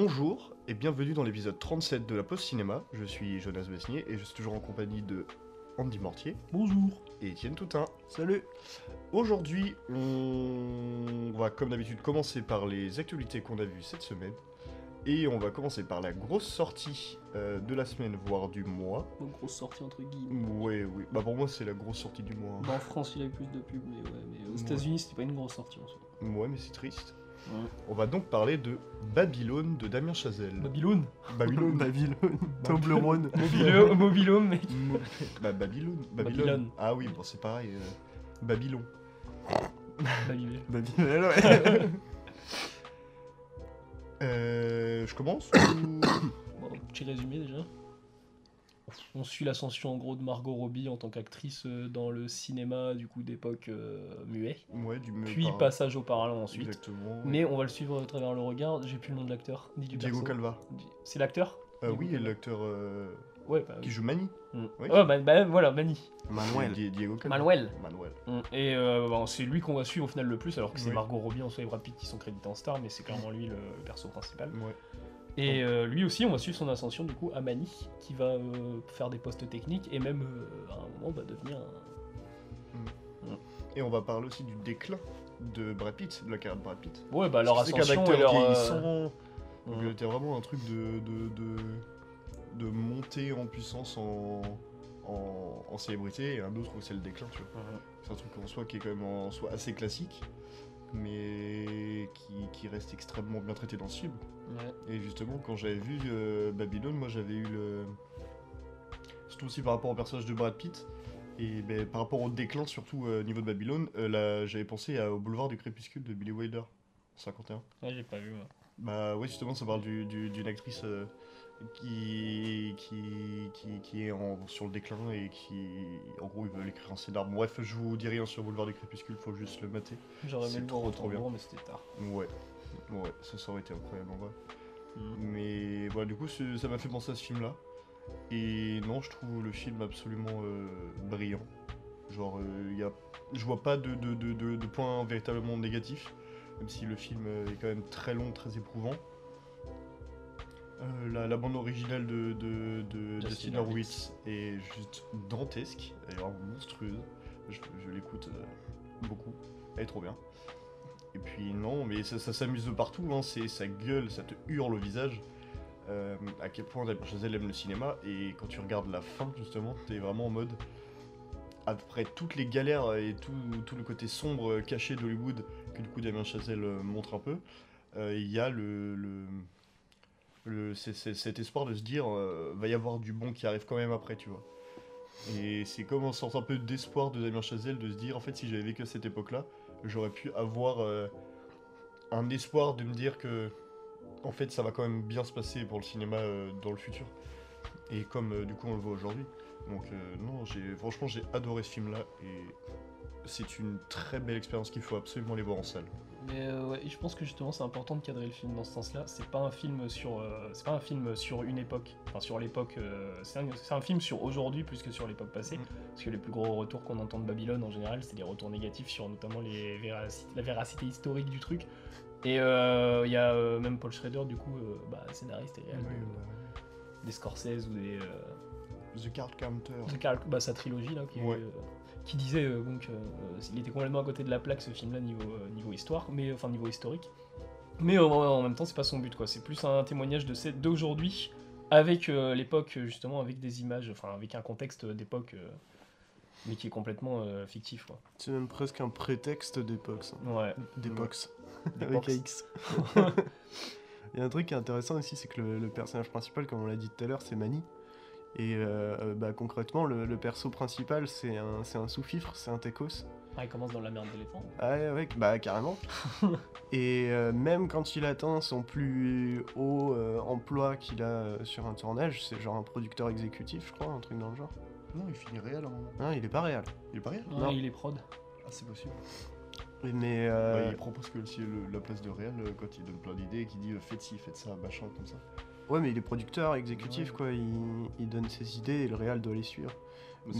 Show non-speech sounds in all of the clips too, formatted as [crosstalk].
Bonjour et bienvenue dans l'épisode 37 de la Post Cinéma. Je suis Jonas Besnier et je suis toujours en compagnie de Andy Mortier Bonjour. et Étienne Toutin. Salut. Aujourd'hui, on va comme d'habitude commencer par les actualités qu'on a vues cette semaine. Et on va commencer par la grosse sortie euh, de la semaine, voire du mois. Bonne grosse sortie entre guillemets. Ouais, oui. Bah pour moi, c'est la grosse sortie du mois. Bah, en France, il a eu plus de pubs, mais ouais, mais aux Ouais. États-Unis, c'était pas une grosse sortie en soi. Ouais, mais c'est triste. Ouais. On va donc parler de Babylone de Damien Chazelle. Babylone. Babylone. Babylone, [laughs] Toblerone. [laughs] Mobilo, Mobilome, mec. Mo- bah, Babylone. Babylone. Babylone. Ah oui, bon, c'est pareil. euh, Babylon. Babylone. [laughs] Babylone, ouais. Euh, je commence ou- Bon, petit résumé déjà. On suit l'ascension en gros de Margot Robbie en tant qu'actrice euh, dans le cinéma du coup d'époque euh, muet. Ouais, du me- Puis par- passage au parlant ensuite. Exactement. Mais on va le suivre à travers le regard. J'ai plus le nom de l'acteur ni du Diego perso. Calva. C'est l'acteur Euh, Diego oui, l'acteur euh, Ouais, bah, qui joue Manny. Mm. oui. Oh, bah, bah, voilà, Mani. Manuel. Diego. Manuel. Manuel. Mm. Et euh, bon, c'est lui qu'on va suivre au final le plus, alors que c'est Oui. Margot Robbie en soi et Brad Pitt qui sont crédités en star, mais c'est clairement lui le, le perso principal. Ouais. Et euh, lui aussi, on va suivre son ascension du coup à Mani, qui va euh, faire des postes techniques et même euh, à un moment va devenir un... Et on va parler aussi du déclin de Brad Pitt, de la carrière de Brad Pitt. Ouais, bah leur ascension et leur. vieillissant, Donc mm. t'as vraiment un truc de, de, de, de monter en puissance en, en, en célébrité et un autre où c'est le déclin, tu vois. Mhm. C'est un truc en soi qui est quand même en soi assez classique, mais qui, qui reste extrêmement bien traité dans ce film. Ouais. Et justement, quand j'avais vu euh, Babylone, moi j'avais eu le. Surtout aussi par rapport au personnage de Brad Pitt, et ben, par rapport au déclin, surtout euh, au niveau de Babylone, euh, là, j'avais pensé à- au boulevard du crépuscule de Billy Wilder, 51. Ouais, j'ai pas vu. moi. Bah ouais, justement, ça parle du- du- d'une actrice euh, qui, qui, qui, qui est en- sur le déclin et qui, en gros, ils veulent écrire un scénar. Bref, je vous dis rien sur Boulevard du Crépuscule, faut juste le mater. J'aurais C'est aimé le trop, voir trop bien. mais c'était tard. Ouais, ouais, ça, ça aurait été incroyable en vrai. Mhm. Mais voilà, du coup, ça m'a fait penser à ce film-là. Et non, je trouve le film absolument euh, brillant. Genre, euh, y a, je vois pas de, de, de, de- de points véritablement négatifs, même si le film euh, est quand même très long, très éprouvant. Euh, la, la bande originale de, de, de Justin est juste dantesque, elle est vraiment monstrueuse. Je, je l'écoute euh, beaucoup, elle est trop bien. Et puis non, mais ça, ça s'amuse de partout, hein. c'est ça gueule, ça te hurle au visage. Euh, à quel point Damien Chazelle aime le cinéma et quand tu regardes la fin justement, t'es vraiment en mode après toutes les galères et tout, tout le côté sombre caché d'Hollywood que du coup Damien Chazelle montre un peu, il y a le, le, le- cet espoir de se dire euh, va y avoir du bon qui arrive quand même après, tu vois. Et c'est comme une sorte un peu d'espoir de Damien Chazelle de se dire en fait si j'avais vécu à cette époque-là, j'aurais pu avoir euh, un espoir de me dire que en fait ça va quand même bien se passer pour le cinéma euh, dans le futur. Et comme euh, du coup on le voit aujourd'hui. Donc non, franchement j'ai adoré ce film là et c'est une très belle expérience qu'il faut absolument aller voir en salle. Mais euh, ouais, je pense que justement c'est important de cadrer le film dans ce sens-là. C'est pas un film sur, euh, c'est pas un film sur une époque, enfin sur l'époque. euh, c'est un, film sur aujourd'hui plus que sur l'époque passée. Mm. Parce que les plus gros retours qu'on entend de Babylone en général, c'est des retours négatifs sur notamment les la véracité historique du truc. Et euh, il y a euh, même Paul Schrader du coup, euh, bah, scénariste et de- des Scorsese ou des euh, The Card Counter. The Car- bah, sa trilogie là, qui, est, Ouais. euh, qui disait euh, donc euh, il était complètement à côté de la plaque ce film-là niveau euh, niveau histoire, mais enfin niveau historique. Mais en même temps, c'est pas son but quoi. C'est plus un témoignage de cette- d'aujourd'hui avec l'époque justement, avec des images, enfin avec un contexte d'époque, mais qui est complètement euh, fictif quoi. C'est même presque un prétexte d'époque, ça. Ouais. D'époque. [laughs] D'époque. Avec AX. [laughs] Il y a un truc qui est intéressant aussi, c'est que le, le personnage principal, comme on l'a dit tout à l'heure, c'est Manny. Et euh, euh, bah, concrètement, le, le perso principal, c'est un, un sous-fifre, c'est un techos. Ah, il commence dans la merde d'éléphant. Ah ouais, ouais, bah carrément. [laughs] Et euh, même quand il atteint son plus haut euh, emploi qu'il a sur un tournage, c'est genre un producteur exécutif, je crois, un truc dans le genre. Non, il finit réel à un moment. Non, il est pas réel. Il est pas réel? Non, Non. il est prod. Ah, c'est possible. Mais euh, il propose que aussi le- la place de réel quand il donne plein d'idées et qu'il dit faites ci, faites ça, machin, comme ça. Ouais, mais il est producteur exécutif, Ouais. quoi. Il, il donne ses idées et le réal doit les suivre.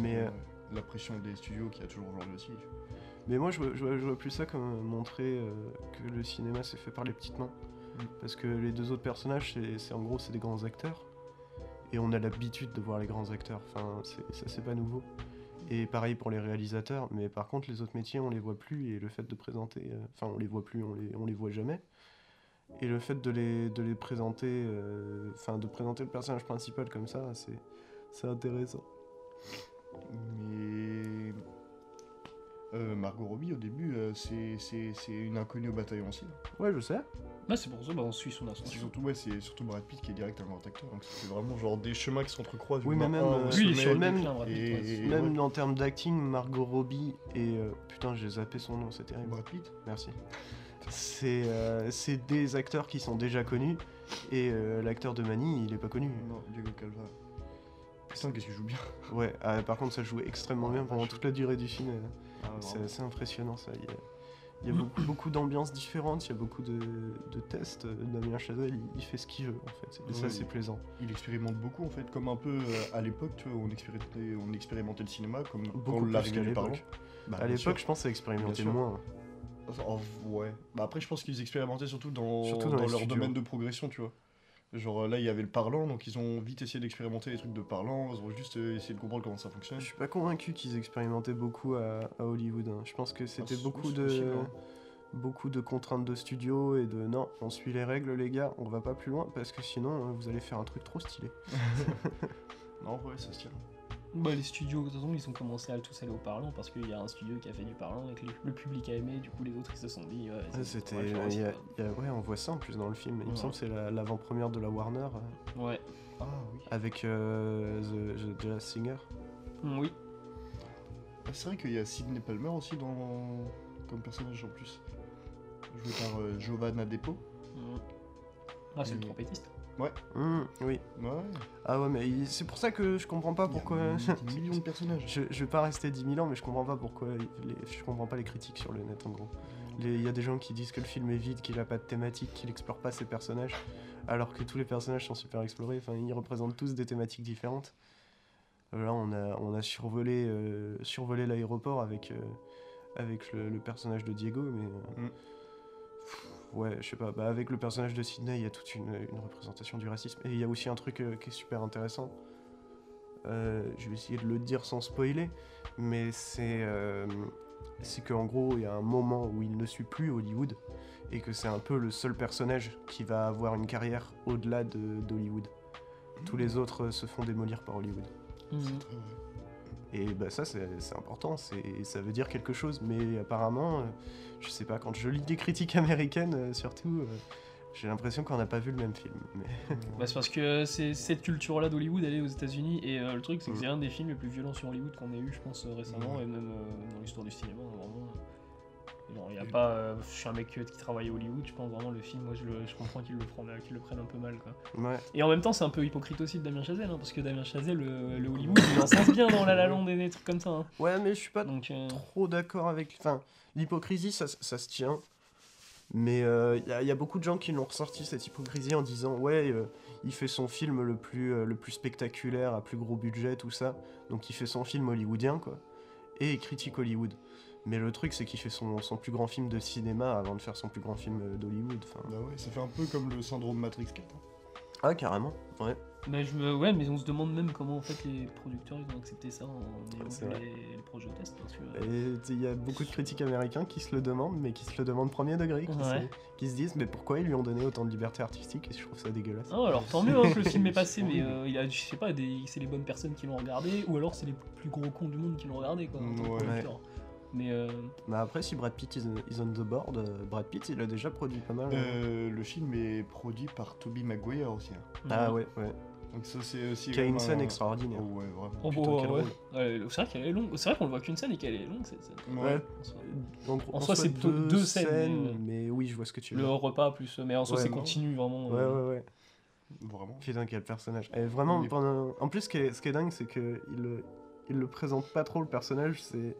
Mais, euh, la pression des studios qu'il y a toujours aujourd'hui aussi. Mais moi, je vois, je vois- je vois plus ça comme montrer euh, que le cinéma c'est fait par les petites mains. Parce que les deux autres personnages, c'est- en gros, c'est des grands acteurs. Et on a l'habitude de voir les grands acteurs. Enfin, ça, c'est pas nouveau. Et pareil pour les réalisateurs. Mais par contre, les autres métiers, on les voit plus. Et le fait de présenter. euh, Enfin, on les voit plus, on les, on les voit jamais. Et le fait de les, de les présenter. euh, Enfin, de présenter le personnage principal comme ça, c'est c'est intéressant. Mais. Euh, Margot Robbie, au début, euh, c'est c'est- c'est une inconnue au bataillon aussi. Ouais, je sais. Bah, c'est pour ça, bah, on suit son ascension. surtout, ouais, c'est surtout Brad Pitt qui est direct un grand acteur. Donc c'est vraiment genre des chemins qui s'entrecroisent. Oui, mais même, euh, Lui, il est sommet, sur le même- déclin, et- Même en termes d'acting, Margot Robbie et. euh, putain, j'ai zappé son nom, c'est terrible. Brad Pitt? Merci. C'est euh, c'est des acteurs qui sont déjà connus et euh, l'acteur de Manny, il est pas connu. Non, Diego Calva. Putain, qu'est-ce qu'il joue bien [laughs] Ouais, ah, par contre, ça joue extrêmement Ouais, bien pendant toute la durée du film. Ah, C'est assez impressionnant ça. Il y a, il y a beaucoup, [coughs] beaucoup d'ambiances différentes, il y a beaucoup de, de tests. Damien Chazelle, il, il fait ce qu'il veut en fait. Et ça, c'est plaisant. Il expérimente beaucoup en fait, comme un peu euh, à l'époque, tu vois, où on expérimentait, on expérimentait le cinéma, comme Beaucoup quand parlant. l'époque. Bah, à bien sûr. l'époque, je pense que ça expérimentait moins. Oh, ouais. Bah après, je pense qu'ils expérimentaient surtout dans, Surtout dans dans les leur studios. domaine de progression, tu vois. Genre euh, là, il y avait le parlant, donc ils ont vite essayé d'expérimenter les trucs de parlant, ils ont juste euh, essayé de comprendre comment ça fonctionne. Je suis pas convaincu qu'ils expérimentaient beaucoup à, à Hollywood. hein. Je pense que c'était c'est- beaucoup de possible, hein. beaucoup de contraintes de studio et de non, on suit les règles les gars, on va pas plus loin parce que sinon euh, vous allez faire un truc trop stylé. [laughs] [laughs] Non, ouais, ça se tient. Bah, les studios, de toute façon, ils ont commencé à tous aller au parlant parce qu'il y a un studio qui a fait du parlant et que le public a aimé, du coup, les autres ils se sont dit. Ouais, C'était, ouais, on voit ça en plus dans le film. Il me semble que c'est la- l'avant-première de la Warner euh, Ouais. Ah oui. avec euh, The, The Singer. Mm, Oui. Ah, c'est vrai qu'il y a Sidney Palmer aussi dans comme personnage en plus. Joué par euh, Giovanna Depo. Mm. Ah, c'est le Et- trompettiste. Hum, oui. Ouais. Ah ouais, mais il- c'est pour ça que je comprends pas pourquoi. Il y a des millions de personnages. je, je vais pas rester 10 000 ans, mais je comprends pas pourquoi. les- je comprends pas les critiques sur le net en gros. Les- Il y a des gens qui disent que le film est vide, qu'il a pas de thématique, qu'il explore pas ses personnages, alors que tous les personnages sont super explorés. Enfin, ils représentent tous des thématiques différentes. Euh, Là, on a, on a survolé, euh, survolé l'aéroport avec, euh, avec le, le personnage de Diego, mais. euh, Mm. pff, Ouais, je sais pas. Bah, avec le personnage de Sydney, il y a toute une, une représentation du racisme. Et il y a aussi un truc euh, qui est super intéressant. Euh, je vais essayer de le dire sans spoiler, mais c'est euh, c'est qu'en gros, il y a un moment où il ne suit plus Hollywood et que c'est un peu le seul personnage qui va avoir une carrière au-delà de- d'Hollywood. Tous les autres se font démolir par Hollywood. C'est très vrai. Et bah ça c'est important, ça veut dire quelque chose, mais apparemment, euh, je sais pas, quand je lis des critiques [laughs] américaines euh, surtout, euh, j'ai l'impression qu'on n'a pas vu le même film. [laughs] Mais... Bah, c'est parce que c'est cette culture-là d'Hollywood, elle est aux États-Unis, et le truc, c'est que Mm. c'est un des films les plus violents sur Hollywood qu'on ait eu, je pense, récemment, Ouais. et même dans l'histoire du cinéma, vraiment. Genre, y a pas. euh, je suis un mec euh, qui travaille à Hollywood, je pense vraiment le film, moi je, le- je comprends qu'ils le, prennent un peu mal, quoi. Ouais. Et en même temps, c'est un peu hypocrite aussi de Damien Chazelle, hein, parce que Damien Chazelle, le, le Hollywood, il en bien dans La La Land et des trucs comme ça. hein. ouais, mais je suis pas Donc, euh, trop d'accord avec. Enfin, l'hypocrisie, ça, ça se tient. Mais il y, a- y a beaucoup de gens qui l'ont ressorti cette hypocrisie en disant ouais, euh, il fait son film le plus, euh, le plus spectaculaire, à plus gros budget, tout ça. Donc il fait son film hollywoodien, quoi. Et il critique Hollywood. Mais le truc, c'est qu'il fait son, son plus grand film de cinéma avant de faire son plus grand film euh, d'Hollywood. Enfin, Bah ouais, ça fait un peu comme le syndrome Matrix 4. hein. Ah, carrément, ouais. mais je me, ouais, mais on se demande même comment en fait les producteurs ils ont accepté ça en ayant les, les projets au test. Parce que, Et il y a beaucoup de critiques américains qui se le demandent, mais qui se le demandent premier degré, qui, Ouais. se, qui se disent mais pourquoi ils lui ont donné autant de liberté artistique Et je trouve ça dégueulasse. Ah, alors tant mieux hein, que le film [laughs] est passé, mais euh, il y a, je sais pas, des- c'est les bonnes personnes qui l'ont regardé, ou alors c'est les plus gros cons du monde qui l'ont regardé, quoi. en tant que Ouais. Mais euh, Mais après, si Brad Pitt is, on the board, euh, Brad Pitt il a déjà produit pas mal. hein. Euh, le film est produit par Toby Maguire aussi. hein. Ah ouais, ouais. Donc ça c'est aussi... Qui a une scène un- extraordinaire. Oh, ouais, vraiment. Oh, Putain, quel ouais. c'est vrai qu'elle est longue. C'est vrai qu'on le voit qu'une scène et qu'elle est longue cette scène. Ouais. en soi. Donc, En soi, c'est plutôt deux scènes, mais... oui, je vois ce que tu veux Le repas plus, mais en soi Ouais, c'est continu vraiment. Ouais, euh, ouais, ouais. Vraiment. Putain, quel personnage. Et vraiment, pendant... en plus, ce qui est, ce qui est dingue, c'est que il le... il le présente pas trop le personnage. C'est,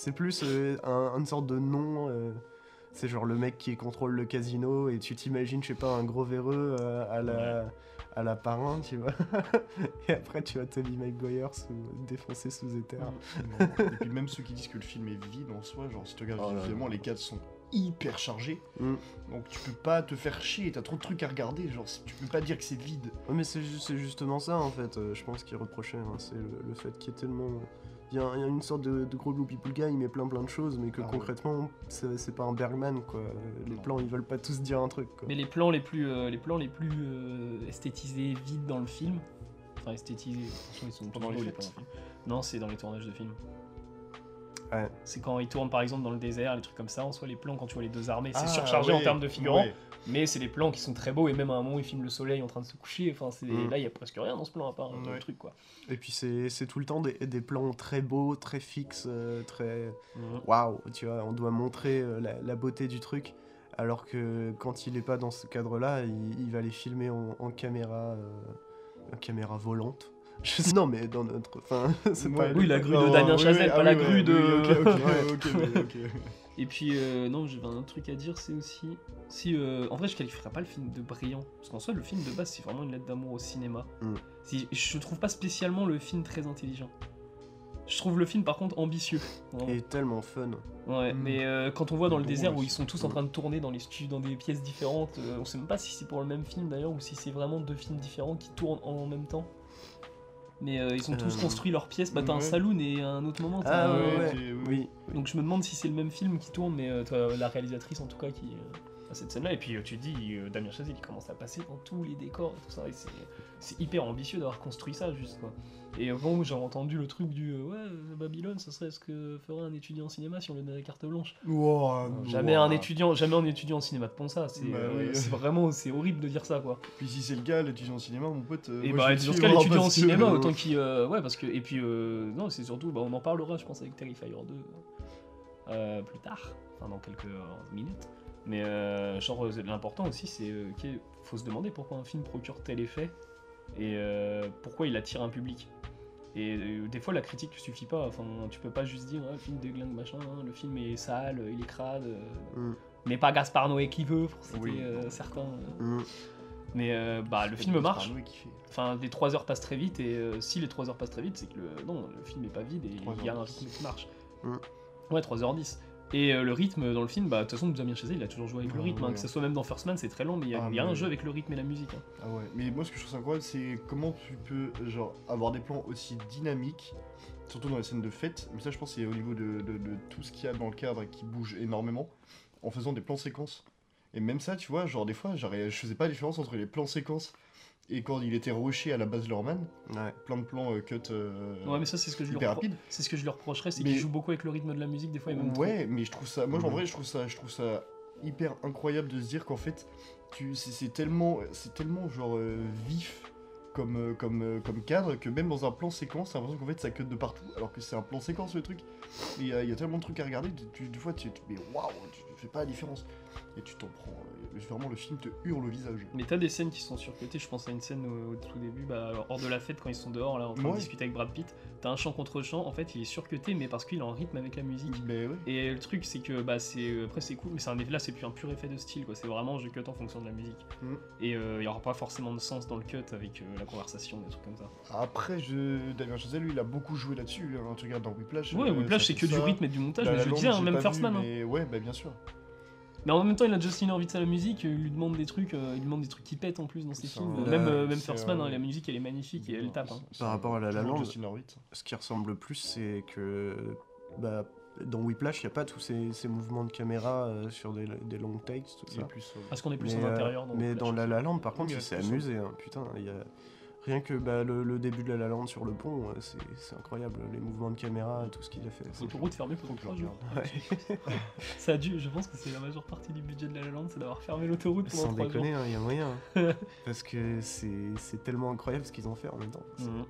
c'est plus euh, un, une sorte de nom. euh, C'est genre le mec qui contrôle le casino et tu t'imagines, je sais pas, un gros véreux euh, à la. À la parrain, tu vois. [laughs] et après, tu vois Toby Maguire sous... défoncé sous éther. [laughs] Non. Et puis même ceux qui disent que le film est vide en soi, genre si tu regardes Oh là. les cadres sont hyper chargé. Mm. Donc tu peux pas te faire chier, t'as trop de trucs à regarder, genre tu peux pas dire que c'est vide. Ouais, mais c'est ju- c'est justement ça en fait, euh, je pense qu'il reprochait, hein, c'est le, le fait qu'il y ait tellement... Il y, a, il y a une sorte de, de gros loopy guy, il met plein plein de choses, mais que Ah concrètement, c'est c'est pas un Bergman quoi. Les Non. plans, ils veulent pas tous dire un truc quoi. Mais les plans les plus, euh, les plans les plus euh, esthétisés, vides dans le film, enfin esthétisés, ils sont Pendant toujours les fêtes. plans dans le film. Non, c'est dans les tournages de films. Ouais. C'est quand ils tournent par exemple dans le désert, les trucs comme ça, en soit les plans quand tu vois les deux armées, c'est Ah, surchargé en termes de figurants. Mais c'est des plans qui sont très beaux et même à un moment ils filment le soleil en train de se coucher, enfin c'est Mm. là il y a presque rien dans ce plan à part un Ouais. truc quoi. Et puis c'est tout le temps des, des plans très beaux, très fixes, euh, très... Mhm. Waouh, tu vois, on doit montrer euh, la, la beauté du truc, alors que quand il est pas dans ce cadre-là, il, il va les filmer en, en caméra... euh, caméra volante. [laughs] Je sais- non mais dans notre... Enfin, [laughs] c'est Ouais, pas... Oui, la grue de Damien Chazelle, oui, pas ah la oui, grue de- [laughs] ok, ok, ok. Et puis, euh, non, j'avais un autre truc à dire, c'est aussi. Si, euh, en vrai, je qualifierais pas le film de brillant. Parce qu'en soi, le film de base, c'est vraiment une lettre d'amour au cinéma. Mm. Si, je trouve pas spécialement le film très intelligent. Je trouve le film, par contre, ambitieux. Vraiment. Et tellement fun. Ouais, Mm. mais euh, quand on voit dans le Bon, désert où ils sont tous en train de tourner dans les studios, dans des pièces différentes, euh, on sait même pas si c'est pour le même film d'ailleurs ou si c'est vraiment deux films différents qui tournent en même temps. Mais euh, ils ont tous Euh, construit leurs pièces. Bah, t'as un saloon et un autre moment. t'as Ah un- ouais, oui. donc je me demande si c'est le même film qui tourne, mais euh, toi, la réalisatrice en tout cas qui cette scène-là. Et puis euh, tu te dis, euh, Damien Chazelle, il commence à passer dans tous les décors et tout ça. Et c'est, hyper ambitieux d'avoir construit ça juste quoi. Et euh, bon, j'ai entendu le truc du euh, ouais, Babylone, ce serait ce que ferait un étudiant en cinéma si on lui donnait la carte blanche. Wow, Jamais wow. un étudiant, jamais un étudiant en cinéma de pond ça. C'est, Bah euh, oui. vraiment, c'est horrible de dire ça quoi. Puis si c'est le cas, l'étudiant en cinéma, mon pote. Et moi, bah, dans ce cas, suivre, l'étudiant en que- cinéma, [laughs] autant qu'il. ouais, parce que. Et puis, non, c'est surtout. Bah, on en parlera, je pense, avec Terrifier 2 euh, plus tard, enfin, dans quelques minutes. Mais, euh, genre, euh, l'important aussi, c'est. euh, qu'il faut se demander pourquoi un film procure tel effet et euh, pourquoi il attire un public. Et euh, des fois, la critique suffit pas. Enfin, tu peux pas juste dire, ah, le film déglingue, machin, hein, le film est sale, il est crade. euh, Mm. Mais pas Gaspard Noé qui veut, pour citer Oui. euh, certains. euh. Mm. Mais euh, bah, le film marche. Arnaud qui fait. Enfin, les 3 heures passent très vite, et euh, si les 3 heures passent très vite, c'est que le, non, le film n'est pas vide et il y a un 3h10. rythme qui marche. Mm. Ouais, 3h10. Et euh, le rythme dans le film, bah, de toute façon, Damien Chazelle, il a toujours joué avec le Ah rythme, hein, que ce soit même dans First Man, c'est très long, mais il y a, Ah, il y a un jeu avec le rythme et la musique. hein. Ah ouais, mais moi ce que je trouve incroyable, c'est comment tu peux genre avoir des plans aussi dynamiques, surtout dans les scènes de fête. Mais ça, je pense, c'est au niveau de, de- de tout ce qu'il y a dans le cadre et qui bouge énormément, en faisant des plans séquences. Et même ça, tu vois, genre des fois, j'arri- je faisais pas la différence entre les plans séquences et quand il était rushé à la base Lorman, Ouais. plein de plans euh, cut euh, Ouais, mais ça, c'est ce que je lui hyper rapides. C'est ce que je lui reprocherais, c'est Mais- qu'il joue beaucoup avec le rythme de la musique, des fois, même trop. Ouais, mais je trouve ça. Moi, en Mhm. vrai, je trouve ça, je trouve ça hyper incroyable de se dire qu'en fait, tu, c'est, c'est tellement, c'est tellement genre euh, vif comme, euh, comme, comme cadre que même dans un plan séquence, t'as l'impression qu'en fait ça cut de partout, alors que c'est un plan séquence le truc. Et il y, a- il y a tellement de trucs à regarder, tu, des fois, tu, tu- mais waouh, tu fais pas la différence. Et tu t'en prends. euh, vraiment, le film te hurle au visage. Mais t'as des scènes qui sont surcutées, je pense à une scène au, au tout début, bah, hors de la fête quand ils sont dehors là en train de discuter avec Brad Pitt, t'as un chant contre chant, en fait il est surcuté mais parce qu'il est en rythme avec la musique. Ouais. Et le truc c'est que bah c'est euh, après c'est cool mais c'est un effet là c'est plus un pur effet de style quoi, c'est vraiment je cut en fonction de la musique. Mm. Et euh, il y aura pas forcément de sens dans le cut avec euh, la conversation, des trucs comme ça. Après, je... Damien Chazelle, lui, il a beaucoup joué là-dessus. Hein. Tu regardes dans Whiplash. Ouais, euh, Whiplash c'est que du rythme et du montage, La mais je Land, disais, hein, même First Man. hein. Ouais, bah bien sûr. Mais en même temps il a Justin Horwitz à la musique, il lui demande des trucs, euh, il lui demande des trucs qui pètent en plus dans ses films. un- même euh, même First Man, un- hein, la musique elle est magnifique et elle tape. hein. Par rapport à La La Land. Ce qui ressemble le plus, c'est que bah, dans Whiplash, il n'y a pas tous ces, ces mouvements de caméra euh, sur des, des long takes, tout ça. plus. Parce qu'on est plus mais en euh, intérieur. dans mais Whiplash dans La. La Land, par contre, il s'est amusé. hein, putain, il y a... Rien que bah, le, le début de La La Land sur le pont, euh, c'est incroyable. Les mouvements de caméra, tout ce qu'il a fait. L'autoroute fermée pendant Faut que je 3 le jours. Ouais. [laughs] Ça a dû, je pense que c'est la majeure partie du budget de La La Land, c'est d'avoir fermé l'autoroute pendant Sans 3 jours. déconner, il y a moyen. hein. [laughs] Parce que c'est tellement incroyable ce qu'ils ont fait en même temps. C'est- Mhm.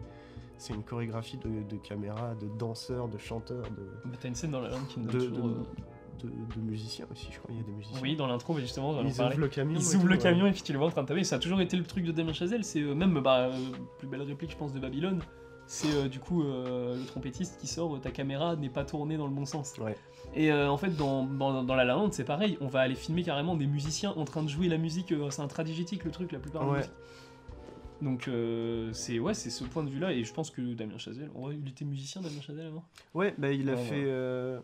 Une chorégraphie de, de caméra, de danseurs, de chanteurs, de, Mais t'as une scène dans La La Land qui me donne de, toujours. euh, de- de musiciens aussi, je crois. Il y a des musiciens. Oui, dans l'intro, mais justement, Ils ouvrent le camion. Ils et ouvrent le ouais. camion et puis tu les vois en train de taper. Ça a toujours été le truc de Damien Chazelle. C'est euh, même, bah, euh, plus belle réplique, je pense, de Babylone. C'est euh, du coup le trompettiste qui sort, ta caméra n'est pas tournée dans le bon sens. Ouais. Et en fait, dans, dans, dans La La c'est pareil. On va aller filmer carrément des musiciens en train de jouer la musique. c'est un tradigétique le truc, la plupart des Ouais. musiques. Donc euh, c'est ouais, c'est ce point de vue-là. Et je pense que Damien Chazelle, il était musicien, Damien Chazelle avant? Ouais, bah, il a Ouais, fait ouais. euh,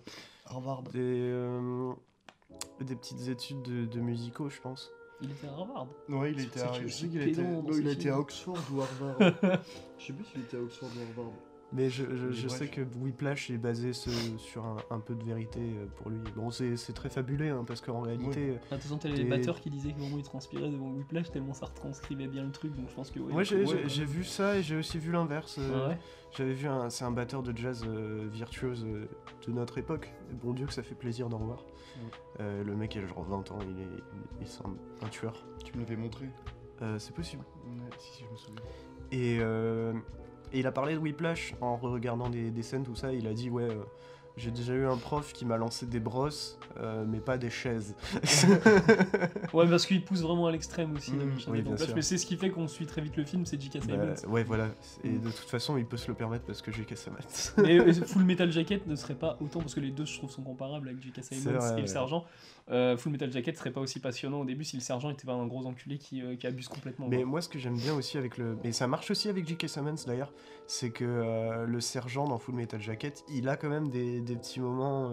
Harvard. des. euh, des petites études de, de musicaux, je pense. Il était à Harvard. Ouais, il était à, je sais qu'il était, non, il a été films. à Oxford ou Harvard. [laughs] je sais plus s'il était à Oxford ou Harvard. Mais je, sais que Whiplash est basé ce- sur un, un peu de vérité euh, pour lui. Bon, c'est c'est très fabulé, hein, parce qu'en réalité... euh, Attention, t'as les Des- batteurs qui disaient que vraiment ils transpiraient devant Whiplash tellement ça retranscrivait bien le truc, donc je pense que ouais. Moi, j'ai ouais, j'ai- ouais. vu ça et j'ai aussi vu l'inverse. euh, Ah ouais J'avais vu un, c'est un batteur de jazz euh, virtuose euh, de notre époque. Bon Dieu que ça fait plaisir d'en revoir. Ouais. Euh, le mec il a genre 20 ans, il est, il est- un, un tueur. Tu me l'avais montré. Euh, c'est possible. Ouais, si, si, je me souviens. Et, euh, et il a parlé de Whiplash en regardant des, des scènes, tout ça. Il a dit Ouais, euh, j'ai déjà eu un prof qui m'a lancé des brosses, euh, mais pas des chaises. [laughs] Ouais, parce qu'il pousse vraiment à l'extrême aussi, Mm, le Michel oui, Whiplash, bien sûr. mais c'est ce qui fait qu'on suit très vite le film, c'est J.K. Simmons. Bah, ouais, voilà. Et Mm. de toute façon, il peut se le permettre parce que ma tête. Mais euh, [laughs] Full Metal Jacket ne serait pas autant, parce que les deux je trouve sont comparables avec J.K. C'est Simmons vrai, et le ouais. sergent. Euh, Full Metal Jacket serait pas aussi passionnant au début si le sergent était pas un gros enculé qui, euh, qui abuse complètement. Mais moi, ce que j'aime bien aussi avec le. Mais ça marche aussi avec J.K. Simmons d'ailleurs, c'est que euh, le sergent dans Full Metal Jacket, il a quand même des, des petits moments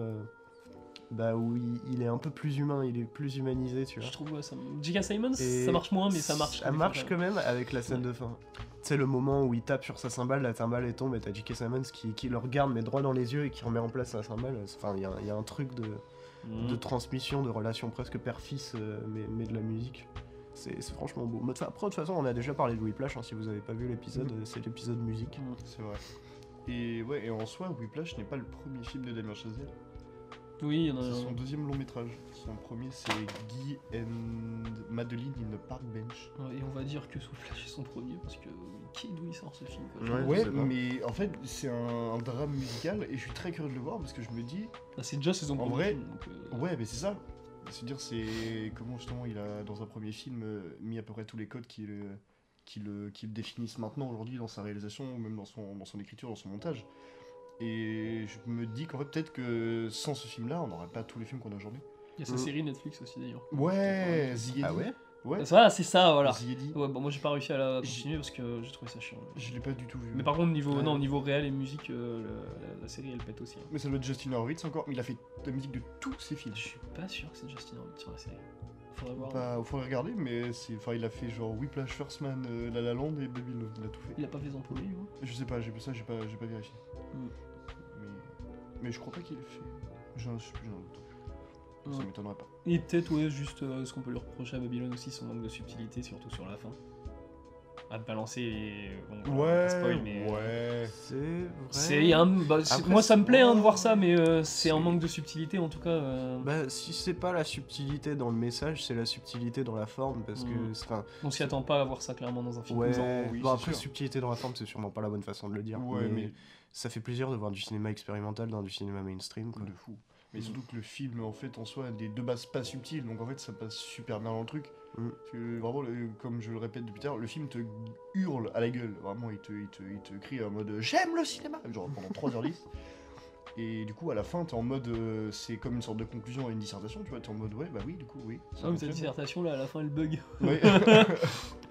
bah, où il, il est un peu plus humain, il est plus humanisé, tu vois. Je trouve ouais, ça... J.K. Simmons, Et ça marche moins, mais ça marche. Ça marche fois, quand même avec la scène de fin. Tu sais, le moment où il tape sur sa cymbale, la cymbale elle tombe et t'as J.K. Simmons qui, qui le regarde, mais droit dans les yeux et qui remet en place sa cymbale. Enfin, il y, a- il y a un truc de, Mhm. de transmission, de relation presque père-fils, euh, mais, mais de la musique. C'est franchement beau. Après, de toute façon, on a déjà parlé de Whiplash, hein, si vous avez pas vu l'épisode, Mm. euh, c'est l'épisode musique. Mhm. C'est vrai. Et ouais, et en soi, Whiplash n'est pas le premier film de Damien Chazelle. Oui, il y en a C'est un. son deuxième long métrage. Son premier, c'est Guy and Madeline in the Park Bench. Ouais, Et on va dire que Soufflage est son premier, parce que qui d'où il sort ce film quoi. Ouais, mais en fait, c'est un, un drame musical et je suis très curieux de le voir parce que je me dis, Bah, c'est déjà c'est son En premier vrai, film. donc, euh, ouais, mais c'est ça. C'est-à-dire, c'est comment justement il a, dans un premier film, euh, mis à peu près tous les codes qui le, qui le, qui le définissent maintenant, aujourd'hui, dans sa réalisation, ou même dans son, dans son écriture, dans son montage. Et je me dis qu'en fait, peut-être que sans ce film-là, on n'aurait pas tous les films qu'on a aujourd'hui. Il y a sa Mm. série Netflix aussi d'ailleurs. Ouais, The. Ah ouais Ouais, Ça, c'est ça, voilà. Ouais, bon, moi j'ai pas réussi à la continuer parce que j'ai trouvé ça chiant. Je l'ai pas du tout vu. Mais par contre, niveau, Ouais. non, niveau réel et musique, euh, la, la série elle pète aussi. hein. Mais ça doit être Justin Horowitz encore, mais il a fait la musique de tous ses films. Je suis pas sûr que c'est Justin Horwitz sur la série. Faudrait voir. Bah, faudrait regarder, mais c'est, enfin, il a fait genre Whiplash, First Man, euh, La La Land et Babylone, il a tout fait. Il a pas fait son premier, lui, hein? Je sais pas, j'ai ça, j'ai pas, j'ai pas vérifié. Mm. Mais, mais je crois pas qu'il ait fait. J'ai un, j'ai un doute. Ça Ouais. m'étonnerait pas. Et peut-être, ouais, juste euh, ce qu'on peut lui reprocher à Babylone aussi, son manque de subtilité, surtout sur la fin? À te balancer les. Bon, voilà, pas spoil, mais. euh, ouais. C'est vrai. C'est un. bah, c'est- Après, moi ça me plaît hein, de voir ça, mais euh, c'est un manque de subtilité en tout cas. euh, Bah, si c'est pas la subtilité dans le message, c'est la subtilité dans la forme, parce Mm. que. c'est- Enfin, on s'y attend pas à voir ça clairement dans un film. ouais. Non, oui, bon, c'est après, sûr. subtilité dans la forme, c'est sûrement pas la bonne façon de le dire. Ouais, mais, ça fait plaisir de voir du cinéma expérimental dans du cinéma mainstream. Quoi. de fou. Mais surtout que le film, en fait, en soi, est de base pas subtil, donc en fait, ça passe super bien dans le truc. Mm. Parce que vraiment, le- comme je le répète depuis tout à l'heure, le film te hurle à la gueule. Vraiment, il te, il te, il te crie en mode J'aime le cinéma Genre pendant 3h10. [laughs] Et du coup, à la fin, t'es en mode. euh, c'est comme une sorte de conclusion à une dissertation, tu vois. T'es en mode Ouais, bah oui, du coup, oui. ça Ah, mais fonctionne. dissertation là, à la fin elle bug. Ouais. [laughs]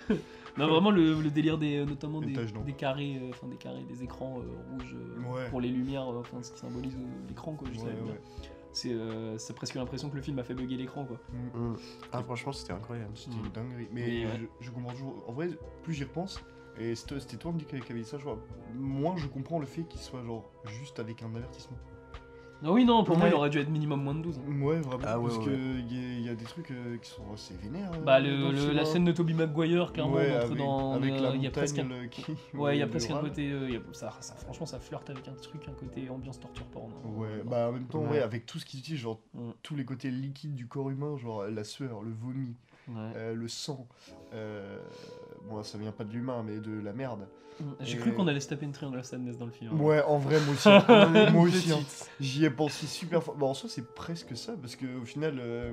[laughs] non, vraiment le, le délire des, euh, notamment Des carrés, euh, enfin des carrés, des écrans euh, rouges euh, Ouais. pour les lumières, euh, enfin ce qui symbolise euh, l'écran quoi. Je Ouais, ouais. C'est, euh, c'est presque l'impression que le film a fait bugger l'écran quoi. Mm. Mm. Ah, franchement, c'était incroyable. C'était Mm. une dinguerie. Mais Oui, ouais. je, je comprends toujours. En vrai, plus j'y repense, et c'était c'était toi qui avait dit ça, je vois, moins je comprends le fait qu'il soit genre juste avec un avertissement. Ah oui, non, pour moi il aurait dû être minimum moins de 12. hein. Ouais, vraiment. Ah ouais, parce ouais. qu'il y, a- y a des trucs euh, qui sont assez vénères. euh, Bah, dans le, la scène de Toby Maguire, clairement, Ouais, on entre avec, dans. avec euh, la il y a presque un, le- [laughs] qui- ouais, il y a presque un côté. euh, il y a- ça, ça- franchement, ça flirte avec un truc, un côté ambiance torture porn. hein. Ouais, bah en même temps, ouais, Ouais. avec tout ce qu'ils utilisent, genre Mm. tous les côtés liquides du corps humain, genre la sueur, le vomi, Ouais. euh, le sang. Bon, là, ça vient pas de l'humain, mais de la merde. J'ai et- cru qu'on allait se taper une triangle sadness dans le film. hein. Ouais, en vrai, moi aussi. hein. [laughs] moi aussi. hein. J'y ai pensé super fort. Bah, en soi, c'est presque ça, parce que au final. euh,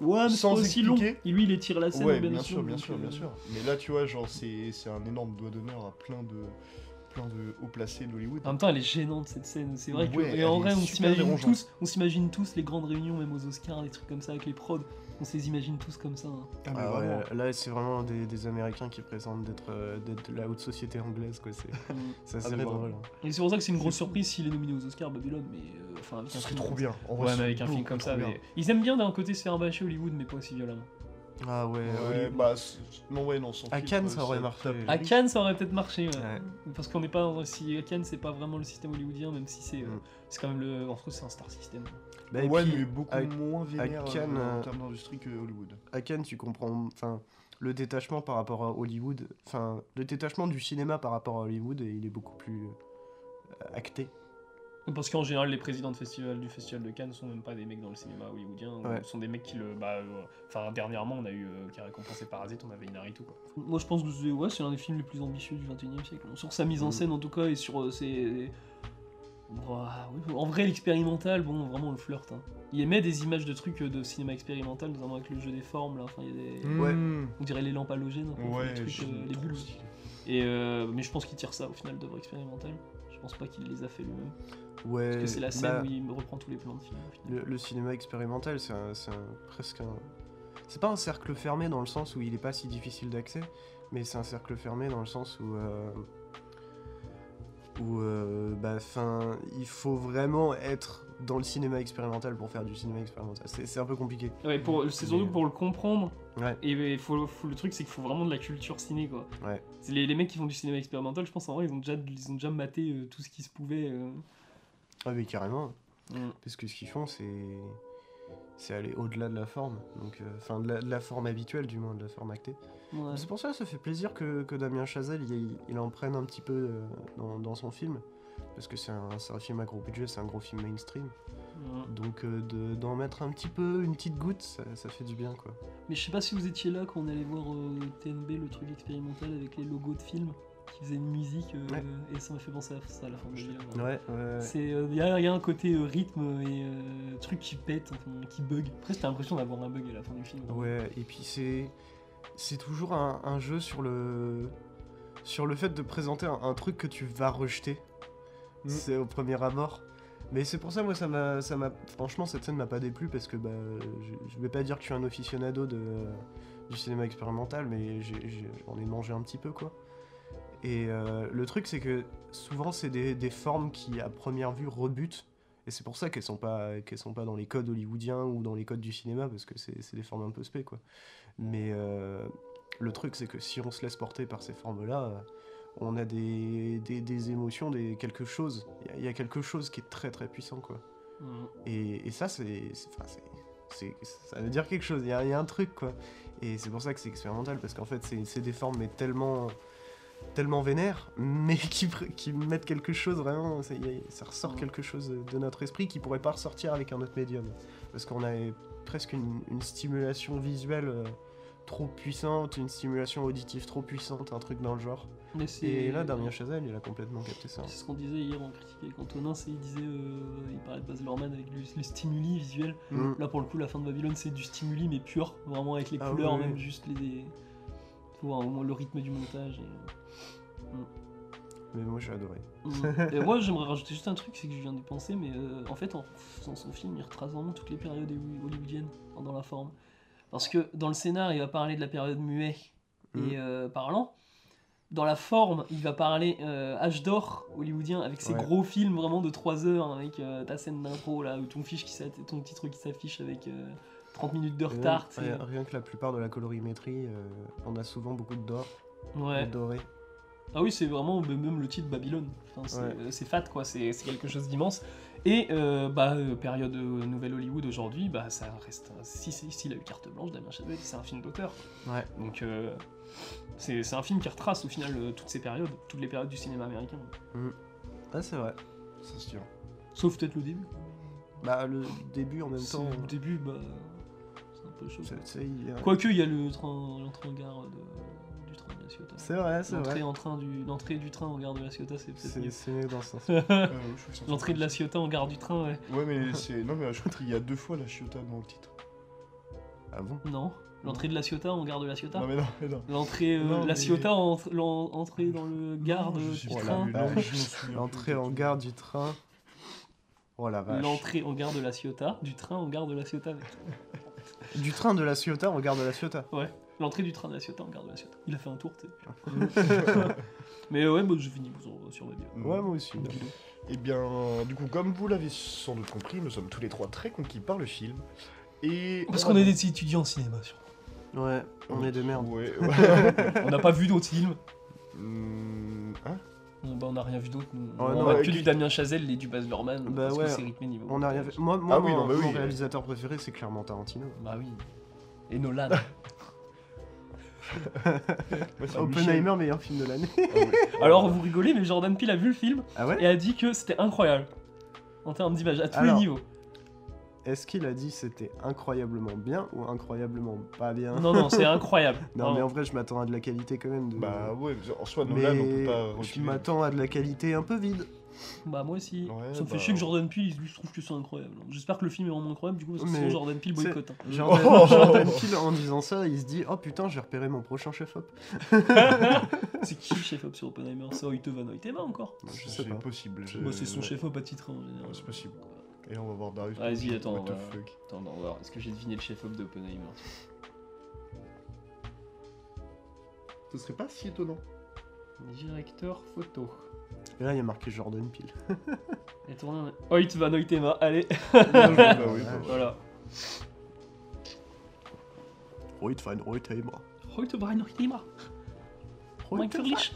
Ouais, mais sans aussi long. Et lui, il étire la scène. Ouais, bien bien sûr, bien sûr, euh, bien sûr. Mais là, tu vois, genre, c'est c'est un énorme doigt d'honneur à plein de plein de hauts placés d'Hollywood. En même temps, elle est gênante cette scène. C'est vrai que et en vrai, on s'imagine tous, on s'imagine tous les grandes réunions, même aux Oscars, des trucs comme ça avec les prods. On se les imagine tous comme ça. hein. Ah, mais Ah ouais, là, c'est vraiment des, des Américains qui présentent d'être euh, de la haute société anglaise, quoi. C'est [laughs] assez Ah, drôle. vraiment. hein. Et c'est pour ça que c'est une grosse surprise s'il est nominé aux Oscars, Babylone, mais euh, enfin avec Ce un serait film trop comme bien. En vrai, Ouais, c'est mais avec un film comme ça. Mais... Ils aiment bien d'un côté se faire bâcher Hollywood, mais pas aussi violemment. Ah ouais, Ouais, bah, non, ouais, non, sans À Cannes, ça aurait marché. À. Cannes, ça aurait peut-être marché, ouais. Ouais. parce qu'on n'est pas si à Cannes, c'est pas vraiment le système hollywoodien, même si c'est euh, Mm. c'est quand même le, en France, c'est un star system. Bah, et ouais, puis, mais beaucoup à- moins vénère euh, Cannes, en euh, termes d'industrie que Hollywood. à Cannes, tu comprends. Enfin, le détachement par rapport à Hollywood. Enfin, le détachement du cinéma par rapport à Hollywood, il est beaucoup plus euh, acté. Parce qu'en général, les présidents de festival, du festival de Cannes sont même pas des mecs dans le cinéma hollywoodien, Ouais. ce sont des mecs qui le. Bah, euh, enfin, dernièrement, on a eu euh, qui a récompensé Parasite, on avait Inaritu quoi. Moi, je pense que c'est ouais, c'est l'un des films les plus ambitieux du 21 e siècle. Sur sa mise en Mm. scène, en tout cas, et sur euh, ses. Ouah, oui, en vrai, l'expérimental, bon, vraiment, on le flirte. Hein. Il émet des images de trucs euh, de cinéma expérimental, notamment avec le jeu des formes, là. Enfin, il y a des. Ouais. Mmh. On dirait les lampes halogènes, un peu, Ouais, les, trucs, euh, les stylé. Et, euh, mais je pense qu'il tire ça au final d'œuvre expérimentale. Je pense pas qu'il les a fait lui-même. Ouais. Parce que c'est la scène bah, où il me reprend tous les plans de film. le, le cinéma expérimental, c'est presque un. C'est pas un cercle fermé dans le sens où il est pas si difficile d'accès, mais c'est un cercle fermé dans le sens où. euh, où euh, bah, fin, il faut vraiment être dans le cinéma expérimental pour faire du cinéma expérimental. C'est un peu compliqué. Ouais, c'est surtout pour le comprendre. Ouais. Et faut, faut- le truc, c'est qu'il faut vraiment de la culture ciné, quoi. Ouais. Les, les mecs qui font du cinéma expérimental, je pense en vrai, ils ont déjà, ils ont déjà maté euh, tout ce qui se pouvait. euh. Ah, mais carrément. Mm. Parce que ce qu'ils font, c'est. C'est aller au-delà de la forme. Donc, euh, enfin, de, de la forme habituelle, du moins, de la forme actée. Ouais. C'est pour ça que ça fait plaisir que, que Damien Chazelle il, il en prenne un petit peu euh, dans, dans son film. Parce que c'est un, un film à gros budget, c'est un gros film mainstream. Ouais. Donc euh, de- d'en mettre un petit peu, une petite goutte, ça, ça fait du bien quoi. Mais je sais pas si vous étiez là quand on allait voir euh, TNB, le truc expérimental avec les logos de films qui faisaient une musique euh, Ouais. et ça m'a fait penser à ça à la fin de là. Ouais, ouais. C'est il y, a y a un côté euh, rythme et euh, truc qui pète, enfin, qui bug. Après, t'as l'impression d'avoir un bug à la fin du film. Ouais, et puis c'est. C'est toujours un, un jeu sur le. Sur le fait de présenter un, un truc que tu vas rejeter. Mm. C'est au premier abord. Mais c'est pour ça, moi, ça m'a. ça m'a- Franchement, cette scène m'a pas déplu parce que bah, je, je vais pas dire que je suis un aficionado de, du cinéma expérimental, mais j'en ai mangé un petit peu quoi. Et euh, le truc, c'est que souvent, c'est des, des formes qui, à première vue, rebutent. Et c'est pour ça qu'elles sont pas qu'elles sont pas dans les codes hollywoodiens ou dans les codes du cinéma parce que c'est c'est des formes un peu spé quoi. Mais euh, le truc c'est que si on se laisse porter par ces formes là, on a des, des, des émotions, des quelque chose. Il y a- il y, a quelque chose qui est très très puissant quoi. Mm. Et, et ça c'est ça veut dire quelque chose. Il y a, il y a un truc quoi. Et c'est pour ça que c'est expérimental parce qu'en fait c'est des formes mais tellement tellement vénères, [laughs] mais qui, qui mettent quelque chose vraiment, ça, ressort Mhm. quelque chose de notre esprit qui pourrait pas ressortir avec un autre médium. Parce qu'on a presque une, une stimulation visuelle euh, trop puissante, une stimulation auditive trop puissante, un truc dans le genre. Mais Et là, Damien Chazelle, il a complètement capté ça. C'est ce qu'on disait hier en critique avec Antonin, c'est il disait, euh, il parlait de Baz Luhrmann avec le, les stimuli visuels. Mm. Là pour le coup, la fin de Babylone, c'est du stimuli mais pur, vraiment avec les Ah couleurs, oui, même juste les, faut voir au moins le rythme du montage. Et... Mais moi, j'ai adoré. Mm. [laughs] Et moi, j'aimerais rajouter juste un truc, c'est que je viens d'y penser, mais euh, en fait, en faisant son film, il retrace vraiment toutes les périodes holly- hollywoodiennes enfin, dans la forme. Parce que dans le scénar, il va parler de la période muet et euh, parlant. Dans la forme, il va parler euh, âge d'or hollywoodien avec ses Ouais. gros films vraiment de 3 heures avec euh, ta scène d'intro là, ou ton, fiche qui ton petit truc qui s'affiche avec euh, 30 minutes de retard. rien, rien que la plupart de la colorimétrie, on a souvent beaucoup de d'or, Ouais. doré. Ah oui, c'est vraiment même le titre Babylone. Enfin, c'est Ouais. euh, c'est fat, quoi. C'est c'est quelque chose d'immense. Et euh, bah, euh, période euh, Nouvelle Hollywood aujourd'hui, bah, ça reste. un- Si, si, s'il a eu carte blanche, Damien Chazelle, c'est un film d'auteur. Ouais. Donc, euh, c'est c'est un film qui retrace au final euh, toutes ces périodes, toutes les périodes du cinéma américain. Ah, c'est vrai. Ça se tient. Sauf peut-être le début. Bah, le début en même C'est- temps. Le début, bah. C'est un peu chaud. c'est- c'est- il y a- Quoique, il y a le train, l'entrée en gare train de la Ciotat. C'est vrai, c'est L'entrée vrai. en train du, l'entrée du train en gare de la Ciotat, c'est peut-être C'est mieux. c'est mieux dans ce sens. [laughs] Euh, L'entrée de la Ciotat en gare du train, ouais. Ouais, mais c'est. Non, mais je crois qu'il y a deux fois la Chiota dans le titre. Ah bon? Non. L'entrée de la Ciotat en gare de la Ciotat. Non, mais non, mais non. L'entrée, euh, Non, la mais- Ciotat en l'en- entrée dans le gare de- du Oh train. souviens L'entrée en gare du train. Oh la vache. L'entrée en gare de la Ciotat, du train en gare de la Ciotat. Du train de la Ciotat, on regarde la Ciotat. Ouais, l'entrée du train de la Ciotat, on regarde la Ciotat. Il a fait un tour, tu sais. [laughs] Mais ouais, bon, j'ai fini sur, sur ma bio. Ouais, moi aussi. Eh bien, du coup, comme vous l'avez sans doute compris, nous sommes tous les trois très conquis par le film. Et Parce on qu'on est des étudiants en cinéma. sûrement. Ouais, on est des merdes. Ouais, ouais. [laughs] On n'a pas vu d'autres films. Hmm, hein? Bon, bah, on n'a rien vu d'autre. Oh, on non, a ouais, que du Damien Chazelle et du Baz Luhrmann. Bah parce ouais, que c'est rythmé niveau. On a rien fait. Moi, moi Ah oui, mon, non, bah oui, mon euh. réalisateur préféré, c'est clairement Tarantino. Bah oui. Et Nolan. [laughs] Oppenheimer, meilleur film de l'année. Ah. [laughs] Alors vous rigolez, mais Jordan Peele a vu le film Ah ouais et a dit que c'était incroyable. En termes d'image, à tous Alors, les niveaux. Est-ce qu'il a dit c'était incroyablement bien ou incroyablement pas bien Non, non, c'est incroyable. [laughs] Non, Vraiment. mais en vrai, je m'attends à de la qualité quand même. De... Bah ouais, en soi, mais Nolan, on peut pas je reculer. m'attends à de la qualité un peu vide. Bah moi aussi. Ouais, ça me fait bah, chier que Jordan Peele, lui, je trouve que c'est incroyable. J'espère que le film est vraiment incroyable, du coup, parce que Mais sinon Jordan Peele boycotte. hein. Jordan, Oh [laughs] [laughs] Jordan Peele, en disant ça, il se dit Oh putain, j'ai repéré mon prochain chef-op. [laughs] c'est qui le chef-op sur Oppenheimer? C'est Hoyte Van Hoytema encore? Sais C'est pas. possible. Bah, C'est son chef-op à titre en général. Ouais, c'est possible. Et là, on va voir Darius. Vas-y, attends, What the voilà. fuck. Attends, on va voir. Est-ce que j'ai deviné le chef-op d'Oppenheimer? Ce serait pas si étonnant. Directeur photo. Et là, il y a marqué Jordan Peele. [laughs] Et tourné en- Hoyt Van Hoytema, allez, [laughs] bah oui, [laughs] bah ouais. voilà. Roit Van Roitema. Hoyt Van Furlich.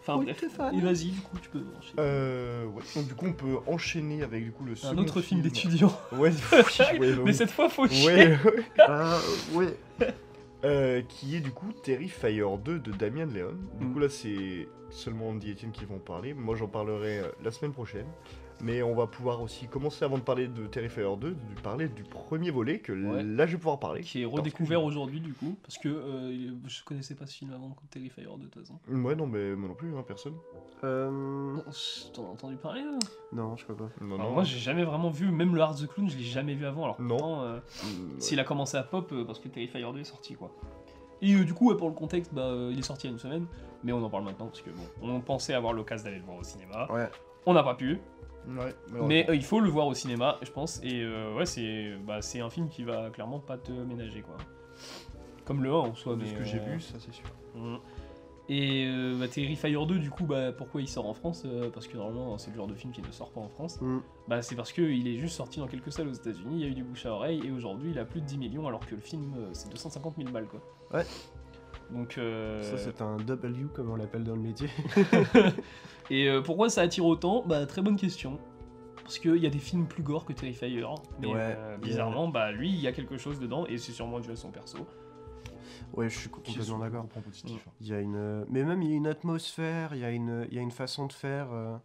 Enfin bref, et vas-y, du coup, tu peux enchaîner. Euh, ouais. Donc du coup, on peut enchaîner avec du coup le Un autre film d'étudiant. Ouais, ouais, bah Mais cette fois, faut chier. Ouais, ouais. Ah, ouais. Euh, qui est du coup Terrifier 2 de Damien Leon. Du Mm. coup là c'est seulement Andy et Etienne qui vont en parler. Moi j'en parlerai euh, la semaine prochaine. Mais on va pouvoir aussi commencer avant de parler de Terrifier 2, de parler du premier volet que Ouais. là je vais pouvoir parler. Qui est redécouvert aujourd'hui, du coup. Parce que euh, je connaissais pas ce film avant Terrifier de toute façon. Ouais non mais moi non plus, hein, personne. Euh, Non, T'en as entendu parler là non, je crois pas. Non, Alors non. Moi, j'ai jamais vraiment vu, même le Heart the Clown, je l'ai jamais vu avant. Alors Non. pourtant, euh, Mm, ouais. s'il a commencé à pop, euh, parce que Terrifier 2 est sorti, quoi. Et euh, du coup, ouais, pour le contexte, bah, euh, il est sorti il y a une semaine, mais on en parle maintenant, parce que bon, on pensait avoir l'occasion d'aller le voir au cinéma. Ouais. On n'a pas pu, Ouais, mais euh, il faut le voir au cinéma, je pense. Et euh, ouais, c'est bah, c'est un film qui va clairement pas te ménager, quoi. Comme le 1 en soi, de mais. ce que j'ai euh, vu, ça c'est sûr. Mm. Et euh, bah, Terrifier 2, du coup, bah, pourquoi il sort en France Parce que normalement, c'est le genre de film qui ne sort pas en France. Mm. Bah, c'est parce qu'il est juste sorti dans quelques salles aux États-Unis, il y a eu du bouche à oreille, et aujourd'hui, il a plus de 10 millions, alors que le film, c'est 250 000 balles, quoi. Ouais. Donc. euh, Ça, c'est un W, comme on l'appelle dans le métier. [laughs] [laughs] Et euh, pourquoi ça attire autant Bah, très bonne question. Parce qu'il y a des films plus gore que Terrifier, mais Ouais, euh, bizarrement, bah lui, il y a quelque chose dedans, et c'est sûrement dû à son perso. Ouais, je suis complètement d'accord. Hein. Il y a une, mais même il y a une atmosphère, il y a une, il y a une façon de faire. euh,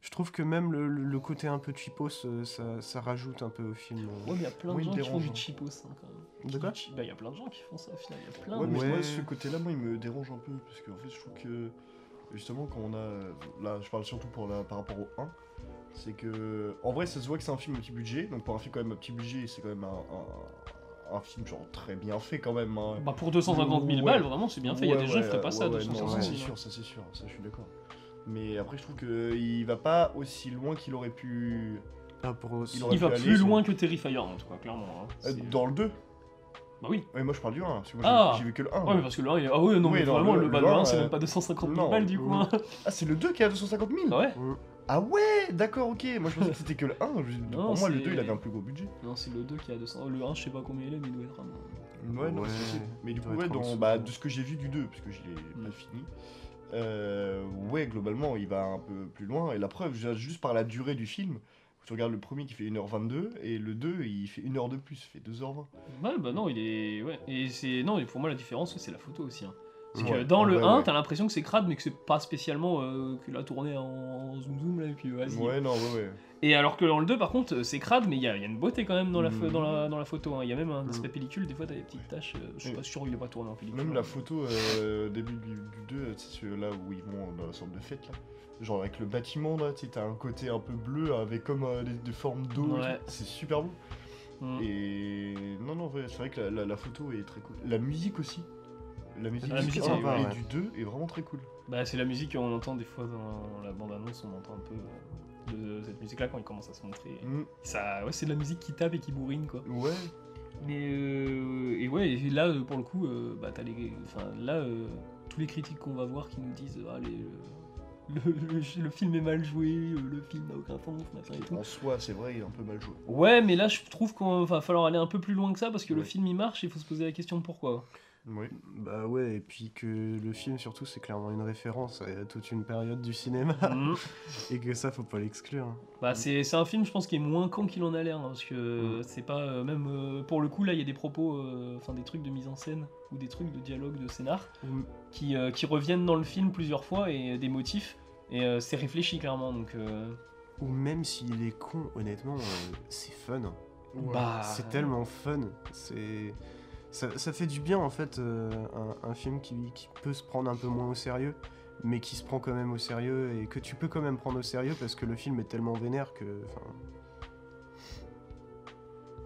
Je trouve que même le, côté un peu cheapos, euh, ça, ça rajoute un peu au film. euh. Ouais, mais il y a plein de gens me qui font du hein. cheapos, hein, quand même. De quoi Bah, il y a plein de gens qui font ça, au final, il y a plein Ouais, de mais Ouais. moi, ce côté-là, moi, il me dérange un peu. Parce qu'en fait, je trouve que, justement, quand on a. Là, je parle surtout pour la, par rapport au 1. C'est que. En vrai, ça se voit que c'est un film petit budget. Donc, pour un film quand même à petit budget, c'est quand même un, un, un film, genre, très bien fait quand même. hein. Bah pour 250 000 Ouais. balles, vraiment, c'est bien fait. Il y a Ouais, des gens qui ouais, feraient pas ça à ouais, ouais, 250 non, 000. ça, c'est sûr, ça c'est sûr, ça je suis d'accord. Mais après, je trouve qu'il va pas aussi loin qu'il aurait pu. Ah, pour aussi- Il va aller, plus loin que Terrifier, en tout cas, clairement. hein. Euh, dans le 2 Bah oui. Ouais, moi je parle du 1. Parce que moi Ah. j'ai- vu que le 1. Ouais, mais parce que le 1, il est... Ah ouais, non, Oui, mais non, vraiment, le- le, bah, le le 1, un, c'est euh, même pas 250 000 non, balles, du coup. hein. Ah, c'est le 2 qui a 250 000 Ouais. Mm. Ah ouais, d'accord, ok. Moi je pensais que c'était que le 1. Je- Non, Pour moi, le c'est- 2 il avait un plus gros budget. Non, c'est le 2 qui a 200. Le 1, je sais pas combien il est, mais il doit être un. Ouais, non, Ouais, c'est possible. Mais du il coup, doit ouais, être en dans, dessous. bah, de ce que j'ai vu du 2, parce que je l'ai Mm. pas fini, euh, ouais, globalement, il va un peu plus loin. Et la preuve, juste par la durée du film, tu regardes le premier qui fait 1h22, et le 2, il fait 1 heure de plus, il fait 2h20. Ouais, bah non, il est. Ouais. Et c'est. Non, et pour moi, la différence, c'est la photo aussi. hein. C'est Ouais, que dans le vrai, 1, ouais. t'as l'impression que c'est crade, mais que c'est pas spécialement euh, que la tournée en zoom zoom là, et puis vas-y. Ouais, non, ouais, ouais. Et alors que dans le 2, par contre, euh, c'est crade, mais il y, a il y a une beauté quand même dans la, pho- dans la, dans la photo. hein. Il y a même un aspect pellicule, des fois t'as des petites taches. euh, je suis pas sûr qu'il est pas tourné en pellicule. Même hein. la photo euh, début du, du 2, tu sais, là où ils vont dans la sorte de fête, là. Genre avec le bâtiment, là, t'as un côté un peu bleu avec comme des, des formes d'eau. Ouais. C'est super beau. Mm. Et non, non, ouais, c'est vrai que la, la- la photo est très cool. La musique aussi. La musique, La du musique, 1 c'est et ouais. du 2 est vraiment très cool. Bah, c'est la musique qu'on entend des fois dans la bande-annonce, on entend un peu euh, de cette musique-là quand il commence à se montrer. Mm, Ça, ouais, c'est de la musique qui tape et qui bourrine, quoi. ouais. Mais euh, et ouais, et là euh, pour le coup, euh, bah t'as les, enfin là euh, tous les critiques qu'on va voir qui nous disent ah, les, le, le- le film est mal joué, euh, le film n'a aucun sens, machin et tout. En soi, c'est vrai, il est un peu mal joué. Ouais, mais là je trouve qu'on va falloir aller un peu plus loin que ça parce que le Ouais. film il marche, il faut se poser la question de pourquoi. Oui. Bah ouais, et puis que le film surtout c'est clairement une référence à toute une période du cinéma Mhm. [laughs] et que ça faut pas l'exclure. Bah, c'est c'est un film, je pense, qui est moins con qu'il en a l'air, hein, parce que Mm. c'est pas euh, même euh, pour le coup là, il y a des propos, euh, enfin des trucs de mise en scène ou des trucs de dialogue, de scénar Mm. qui, euh, qui reviennent dans le film plusieurs fois et euh, des motifs et euh, c'est réfléchi clairement donc. euh, Ou même s'il est con, honnêtement, euh, c'est fun. Ouais. Bah, C'est tellement fun. C'est ça, ça fait du bien en fait euh, un, un film qui, qui peut se prendre un peu moins au sérieux, mais qui se prend quand même au sérieux et que tu peux quand même prendre au sérieux parce que le film est tellement vénère que. enfin,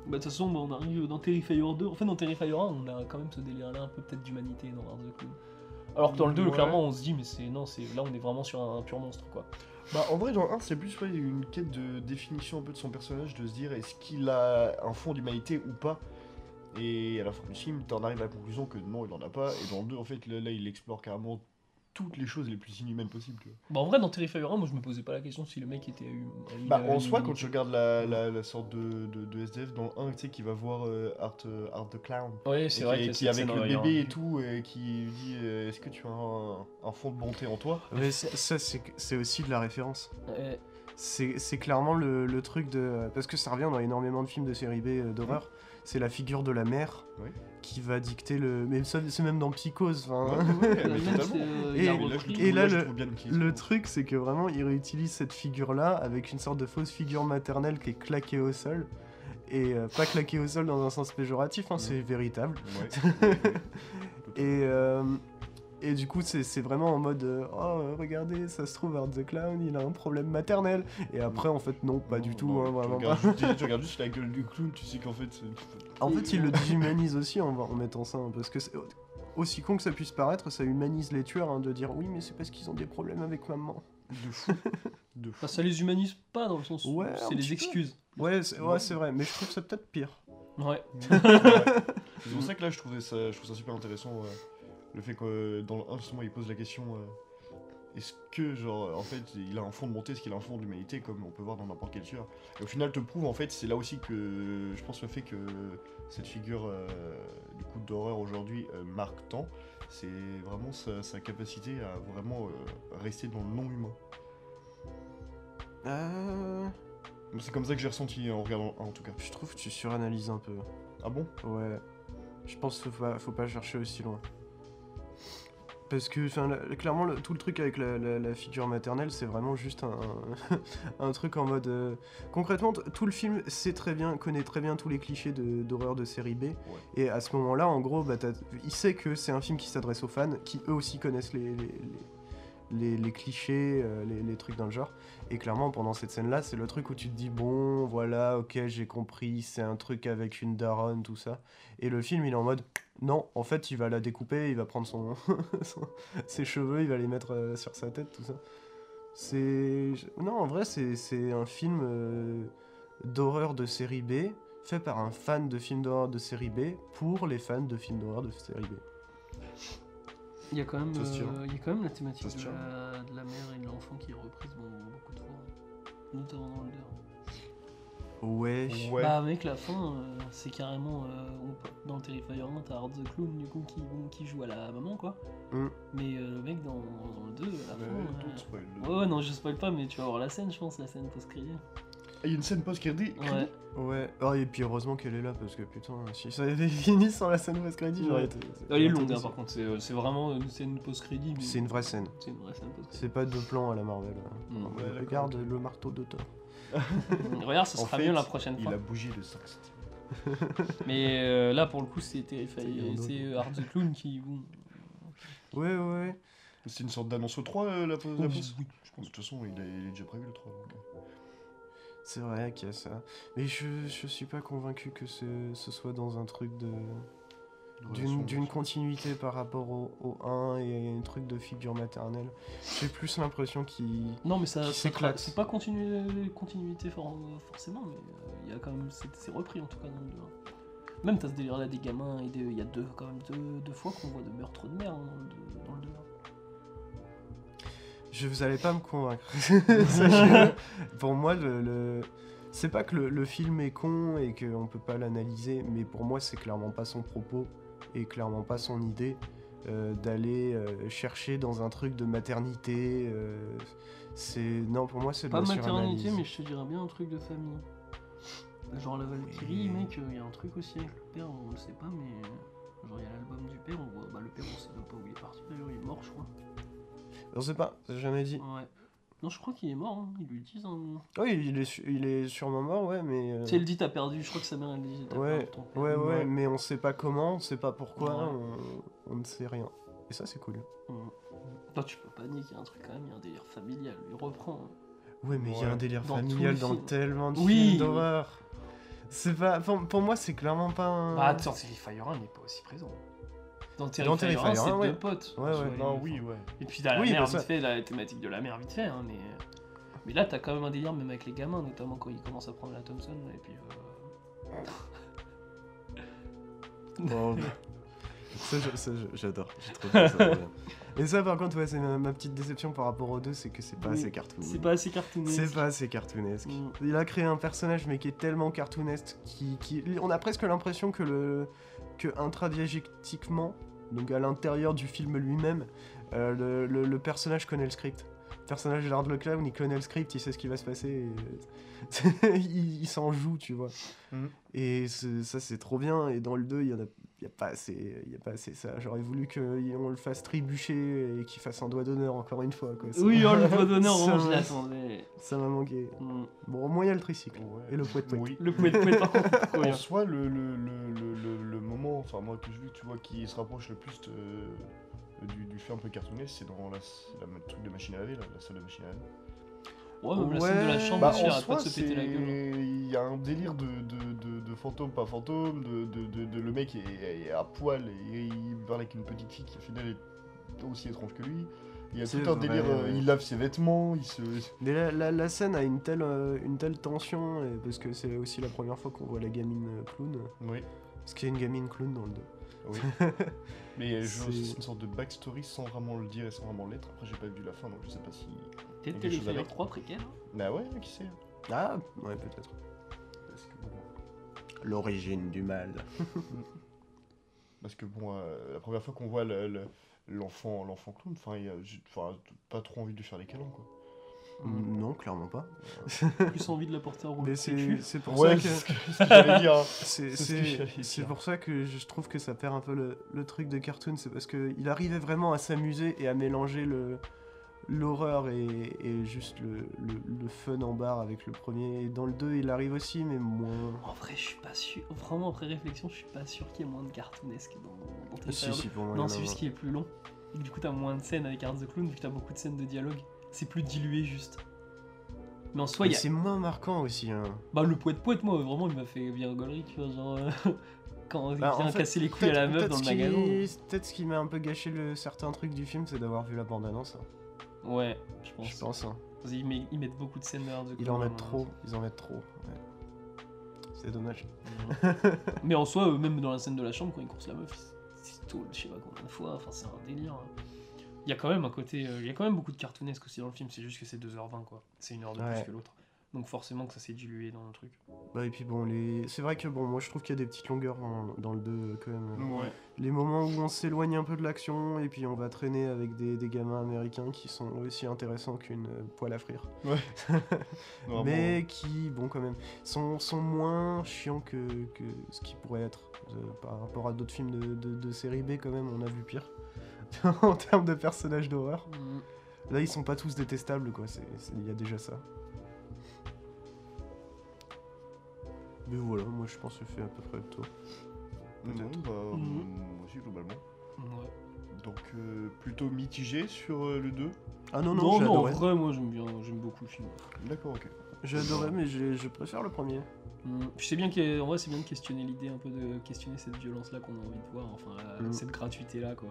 Bah, de toute façon, bah, on arrive dans Terrifier 2. En fait, dans Terrifier 1, on a quand même ce délire-là, un peu peut-être d'humanité dans Art the Clown. Alors que dans le 2, Ouais. clairement, on se dit, mais c'est non, c'est là, on est vraiment sur un, pur monstre, quoi. Bah, en vrai, dans le 1, c'est plus ouais, une quête de définition un peu de son personnage, de se dire est-ce qu'il a un fond d'humanité ou pas? Et à la fin du film, t'en arrives à la conclusion que non, il en a pas. Et dans le 2, en fait, là, là, il explore carrément toutes les choses les plus inhumaines possibles. tu vois. Bah, en vrai, dans Terrifier 1, moi, je me posais pas la question si le mec était. Bah, en soi, quand tu regardes la, la, la sorte de, de, de SDF dans le 1, tu sais, qui va voir euh, Art, euh, Art the Clown. Ouais, c'est qui, vrai est- que qui est avec le bébé et tout, et qui lui dit euh, Est-ce que tu as un, un fond de bonté en toi? Mais ça, c'est c'est aussi de la référence. Ouais. C'est c'est clairement le, le truc de. Parce que ça revient dans énormément de films de série B d'horreur. C'est la figure de la mère Oui. qui va dicter le. Mais ça, c'est même dans Psychose. [laughs] euh, Et- là, le truc, c'est que vraiment, il réutilise cette figure-là avec une sorte de fausse figure maternelle qui est claquée au sol. Et euh, pas claquée au sol dans un sens péjoratif, hein, c'est véritable. Ouais. [laughs] Et, euh, et du coup, c'est c'est vraiment en mode euh, Oh, regardez, ça se trouve, Art the Clown, il a un problème maternel. Et après, en fait, non, pas du Non, tout, non, hein, tu vraiment regardes pas. juste- tu regardes [laughs] juste la gueule du clown, tu sais qu'en fait. c'est- En fait, il le déshumanise aussi en, en mettant ça, hein, parce que c'est- aussi con que ça puisse paraître, ça humanise les tueurs hein, de dire oui, mais c'est parce qu'ils ont des problèmes avec maman. De fou. [laughs] De fou. Enfin, ça les humanise pas dans le sens où Ouais, c'est les peu. excuses. Ouais, c'est ouais, c'est vrai, mais je trouve ça peut-être pire. Ouais. [laughs] C'est pour ça que là, je trouvais ça, je trouve ça super intéressant. Le fait que euh, dans le 1, justement, il pose la question euh, est-ce que, genre, en fait, il a un fond de montée, est-ce qu'il a un fond d'humanité, comme on peut voir dans n'importe quel tueur Et au final, te prouve, en fait, c'est là aussi que je pense le fait que cette figure euh, du coup d'horreur aujourd'hui euh, marque tant, c'est vraiment sa, sa capacité à vraiment rester dans le non-humain. C'est comme ça que j'ai ressenti en regardant le 1, en tout cas. je trouve que tu suranalyses un peu. Ah bon? Ouais. Je pense qu'il faut pas, faut pas chercher aussi loin. Parce que, enfin, clairement, le- tout le truc avec la, la- la figure maternelle, c'est vraiment juste un, [laughs] un truc en mode. euh, Concrètement, tout le film sait très bien, connaît très bien tous les clichés d'horreur de, série B. Et à ce moment-là, en gros, bah, il sait que c'est un film qui s'adresse aux fans, qui eux aussi connaissent les, les, les- les- clichés, euh, les, trucs dans le genre. Et clairement, pendant cette scène-là, c'est le truc où tu te dis bon, voilà, ok, j'ai compris, c'est un truc avec une daronne, tout ça. Et le film, il est en mode non, en fait, il va la découper, il va prendre son, [laughs] ses cheveux, il va les mettre euh, sur sa tête, tout ça. C'est. Non, en vrai, c'est c'est un film euh, d'horreur de série B, fait par un fan de films d'horreur de série B, pour les fans de films d'horreur de série B. Il y a quand même, euh, il y a quand même la thématique de la, de la mère et de l'enfant qui est reprise bon, beaucoup de fois, notamment dans le 2. Ouais. Ouais. Bah mec, la fin, euh, c'est carrément euh, dans Terrifier 1, t'as Art the Clown du coup qui, joue à la maman quoi. Mm. Mais euh, le mec dans, dans le 2, à la fin. euh, d'autres spoil. Ouais, ouais, non, je spoil pas, mais tu vas voir la scène, je pense, la scène post-crédit. Ah, Il y a une scène post-crédit Ouais. Ouais. Oh, et puis heureusement qu'elle est là, parce que putain, si ça avait [laughs] fini sans la scène post-crédit, j'aurais été. Elle est longue, hein, par contre, c'est euh, c'est vraiment une scène post-crédit. mais- C'est une vraie scène. C'est une vraie scène post-crédit. C'est pas deux plans à la Marvel. hein. Ouais, Regarde le marteau de Thor. [laughs] Regarde, ce En sera fait, mieux la prochaine Il fois. a bougé de 5 [laughs] Mais euh, là, pour le coup, c'est. Il un C'est euh, Art the Clown qui. Bon, Ouais, ouais. C'est une sorte d'annonce au 3 euh, la pause la Oui, pause oui, Je pense de toute façon il, a- il est déjà prévu le 3. donc, euh. C'est vrai qu'il y a ça. Mais je, je suis pas convaincu que ce, ce soit dans un truc de. D'une continuité par rapport au, au 1 et un truc de figure maternelle. J'ai plus l'impression qu'il. Non, mais ça, c'est pas continu- continuité for- forcément, mais euh, il y a quand même. C'est c'est repris en tout cas dans le 2. Même t'as ce délire là des gamins, et des- il y a deux, quand même deux, deux fois qu'on voit de meurtres de mère hein, dans le deux- dans le deux. Je vous allez pas me convaincre. [laughs] Sachez-le. pour moi, le, le- c'est pas que le, le film est con et qu'on peut pas l'analyser, mais pour moi, c'est clairement pas son propos et clairement pas son idée euh, d'aller euh, chercher dans un truc de maternité. euh, c'est non, pour moi, c'est de Pas la maternité, mais je te dirais bien un truc de famille. Genre la Valkyrie, mec, il y a un truc aussi avec le père, on le sait pas, mais. Genre il y a l'album du père, on voit. Bah le père, on sait même pas où il est parti d'ailleurs, il est mort, je crois. On sait pas, c'est jamais dit. Ouais. Non, je crois qu'il est mort, hein. ils lui disent. Hein. Oui, il est, su- il est sûrement mort, ouais, mais. euh, Tu sais, elle dit t'as perdu, je crois que sa mère elle dit t'as Ouais, perdu ton père. ouais, ouais, Ouais. mais on sait pas comment, on sait pas pourquoi, Ouais. on, on ne sait rien. Et ça, c'est cool. Mm. Toi, tu peux pas nier qu'il y a un truc quand même, il y a un délire familial, il reprend. hein. Ouais, mais il y a Ouais. un délire Dans tous familial les dans films. tellement de Oui. films d'horreur. C'est pas. Pour, pour moi, c'est clairement pas un. Bah, attends, Terrifier 1 n'est pas aussi présent. Dans Terrifier, Terrifier 1, c'est 1, ouais. deux potes. Ouais, ouais. Non, oui, hein. ouais. Et puis t'as la Oui, mère vite fait, la thématique de la mère vite fait, hein, mais... Mais là, t'as quand même un délire, même avec les gamins, notamment quand ils commencent à prendre la Thompson, et puis... euh, Bon, [laughs] ça, j'adore. J'ai trop bien ça. Et [laughs] ça, par contre, ouais, c'est ma, ma petite déception par rapport aux deux, c'est que c'est pas Oui, assez cartoon. C'est pas assez cartoonesque. C'est pas assez cartoonesque. Mm. Il a créé un personnage, mais qui est tellement cartoonesque, qui, qui... on a presque l'impression que le que intradiégétiquement, donc à l'intérieur du film lui-même, euh, le, le- le personnage connaît le script. Le personnage de Lord le Clown, il connaît le script, il sait ce qui va se passer. et, euh, [laughs] il il s'en joue, tu vois. Mhm. Et ça, c'est trop bien. Et dans le 2, il y en a, il y a pas assez, il y a pas assez ça. J'aurais voulu qu'on le fasse trébucher et qu'il fasse un doigt d'honneur encore une fois. Quoi. Ça- Oui, oh, le doigt d'honneur, [laughs] ça vraiment, je l'attendais. Ça m'a manqué. Mm. Bon, au moins, il y a le tricycle. Ouais. Et le poète poète. Oui. Le poète poète, par contre. [laughs] En soi, le, le, le, le, le- le moment, enfin moi que je vis, tu vois, qui se rapproche le plus de- du, du fait un peu cartoonesque, c'est dans la, la, le truc de machine à laver, là, la salle de machine à laver. Ouais, même la scène de la chambre Bah, aussi, en arrête pas soi, de se péter la c'est- gueule. hein. il y a un délire de, de, de, de fantôme, pas fantôme, de, de, de, de- le mec est, est à poil et il parle avec une petite fille qui au final est aussi étrange que lui. Il y a tout un vrai, délire, euh, ouais. il lave ses vêtements, il se... Mais la, la- la scène a une telle, euh, une telle tension, et parce que c'est aussi la première fois qu'on voit la gamine euh, clown. Oui, Parce qu'il y a une gamine clown dans le 2. oui. [laughs] Mais je- C'est- une sorte de backstory sans vraiment le dire et sans vraiment l'être. Après j'ai pas vu la fin donc je sais pas si... Peut-être quelque chose Terrifier avec. 3 préquel. hein. Bah ouais, qui sait Ah, ouais, peut-être. Parce que bon, L'origine du mal. [laughs] parce que, bon euh, la première fois qu'on voit le- le- l'enfant l'enfant clown, enfin, il y a- j'ai enfin, pas trop envie de lui faire les câlins quoi. Mm, Non, clairement pas. Plus envie de la porter en roue. [laughs] Mais c'est pour Ouais, ça que. ce ce pour ça que je trouve que ça perd un peu le, le truc de cartoon, c'est parce qu'il arrivait vraiment à s'amuser et à mélanger le l'horreur et, et juste le, le- le fun en barre avec le premier. Et dans le 2, il arrive aussi, mais moins. En vrai, je suis pas sûr. Vraiment, après réflexion, je suis pas sûr qu'il y ait moins de cartoonesque dans, dans Terrifier Si, si, pour moi. il y Non, c'est juste moins. qu'il est plus long. Et que du coup, t'as moins de scènes avec Art the Clown, vu que t'as beaucoup de scènes de dialogue. C'est plus dilué, juste. Mais en soi, il Mais y a. c'est moins marquant aussi. hein. Bah, le poète poète, moi, vraiment, il m'a fait bien gaulerie, tu vois. Genre, euh, [laughs] quand Bah, il vient en fait, casser les couilles à la meuf dans le magasin. Peut-être ce qui m'a un peu gâché le certain truc du film, c'est d'avoir vu la bande-annonce. hein. Ouais, je pense. Je pense. hein. Met- ils mettent beaucoup de scènes de. Ils en mettent trop. Ils en mettent trop. ouais. C'est dommage. [laughs] Mais en soi, euh, même dans la scène de la chambre, quand il course la meuf, se tourne je sais pas combien de fois, enfin c'est un délire. hein. Il y a quand même un côté, euh, il y a quand même beaucoup de cartoonesque aussi dans le film, c'est juste que c'est 2h20 quoi. C'est une heure de Ouais. plus que l'autre. Donc forcément que ça s'est dilué dans le truc. Bah, et puis bon, les... c'est vrai que bon, moi je trouve qu'il y a des petites longueurs dans, dans le 2 quand même. Ouais. Les moments où on s'éloigne un peu de l'action et puis on va traîner avec des, des gamins américains qui sont aussi intéressants qu'une poêle à frire. [laughs] Mais qui, bon, quand même, sont, sont moins chiants que, que ce qui pourrait être. Euh, par rapport à d'autres films de, de, de série B, quand même, on a vu pire. [laughs] en termes de personnages d'horreur. Là, ils sont pas tous détestables, quoi. Il y a déjà ça. Mais voilà, moi je pense que j'ai fait à peu près le tour. Peut-être. bah, Mhm. moi aussi globalement. Ouais. Donc euh, plutôt mitigé sur euh, le 2. Ah non, non, Non, non, en vrai, moi j'aime bien, j'aime beaucoup le film. D'accord, ok. J'ai adoré, mais je préfère le premier. Mm. Je sais bien qu'en vrai, c'est bien de questionner l'idée un peu de questionner cette violence là qu'on a envie de voir, enfin Mm. cette gratuité là quoi.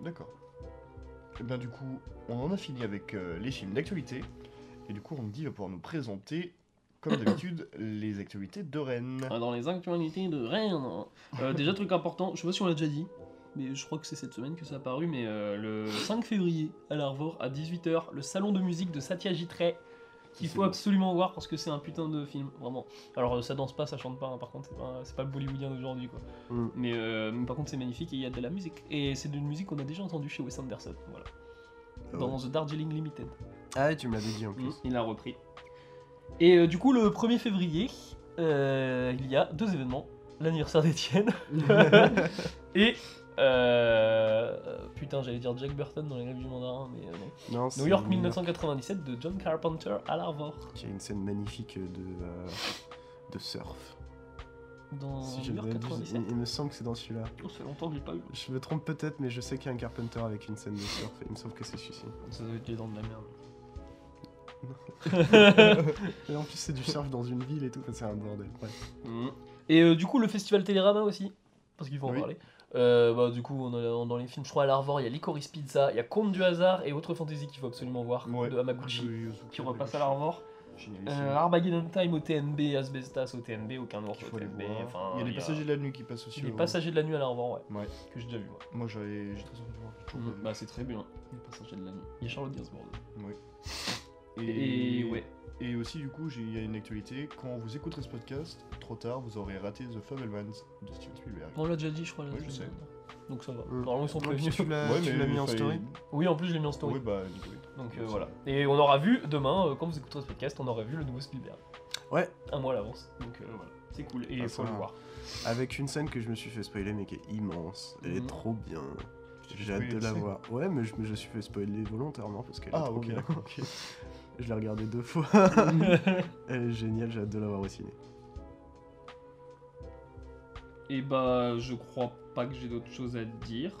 D'accord. Et bien du coup, on en a fini avec euh, les films d'actualité. Et du coup, Andy va pouvoir nous présenter comme d'habitude, [coughs] les actualités de Rennes. Ah, Dans les actualités de Rennes. Euh, [laughs] déjà, truc important, je sais pas si on l'a déjà dit, mais je crois que c'est cette semaine que ça a apparu, mais euh, le 5 février à l'Arvor, à 18h, le salon de musique de Satyajit Ray, qu'il faut absolument voir parce que c'est un putain de film, vraiment. Alors, euh, ça danse pas, ça chante pas, hein, par contre, c'est pas, pas le bollywoodien d'aujourd'hui, quoi. Mm. Mais, euh, mais par contre, c'est magnifique et il y a de la musique. Et c'est d'une musique qu'on a déjà entendue chez Wes Anderson, voilà. Ah Dans. The Darjeeling Limited. Ah, ouais, tu me l'avais dit en Mm, plus. il l'a repris. Et euh, du coup, le 1er février, euh, il y a deux événements. L'anniversaire d'Étienne [laughs] [laughs] et... euh, putain, j'allais dire Jack Burton dans les rêves du mandarin, mais euh, non. New York 1997 de John Carpenter à l'Arvor. Qui a une scène magnifique de, euh, de surf. Dans Si New York ne m'abuse, 97. il, il me semble que c'est dans celui-là. Oh, ça fait longtemps que j'ai pas eu. Je me trompe peut-être, mais je sais qu'il y a un Carpenter avec une scène de surf. Et il me semble que c'est celui-ci. Ça doit être les dents de la merde. [laughs] Et en plus, c'est du surf dans une ville et tout. C'est un bordel. Ouais. Mhm. Et euh, du coup, le festival Télérama aussi, parce qu'il faut en Oui. parler. Euh, bah, du coup, on a, dans les films, je crois à l'Arvor, il y a Licorice Pizza, il y a Conte du hasard et autre fantasy qu'il faut absolument voir Ouais. de Hamaguchi De Yosuke qui repasse à l'Arvor. Euh, Armageddon Time au TNB, Asbestas au TNB, aucun ours Il au TNB. Enfin, il y a des passagers de la nuit qui passent aussi. Les au- passagers de la nuit à l'Arvor, ouais, Ouais. que j'ai déjà vu. moi. Moi j'avais j'ai très envie de voir. vu. Bah, c'est très bien, les passagers de la nuit. Il y a Charlotte Gainsbourg. Et, Et ouais. Et aussi, du coup, il y a une actualité. Quand vous écouterez ce podcast, trop tard, vous aurez raté The Fablemans de Steven Spielberg. On l'a déjà dit, je crois. Oui, je sais. Donc ça va. Mm. Normalement, ils sont prévenus. tu l'as Ouais, mis en story. Oui, en plus, je l'ai mis en story. Oui, bah, nickel. Donc euh, voilà. Et on aura vu demain, euh, quand vous écouterez ce podcast, on aura vu le nouveau Spielberg. Ouais. Un mois à l'avance. Donc euh, voilà. C'est cool. Et il Ah, faut ça le voir. Avec une scène que je me suis fait spoiler, mais qui est immense. Elle Mhm. est trop bien. J'ai hâte de la voir. Ouais, mais je me suis fait spoiler volontairement parce qu'elle est Ah, trop ok, bien. d'accord. [laughs] Je l'ai regardée deux fois. [laughs] Elle est géniale, j'ai hâte de la voir au ciné. Et bah, je crois pas que j'ai d'autres choses à dire.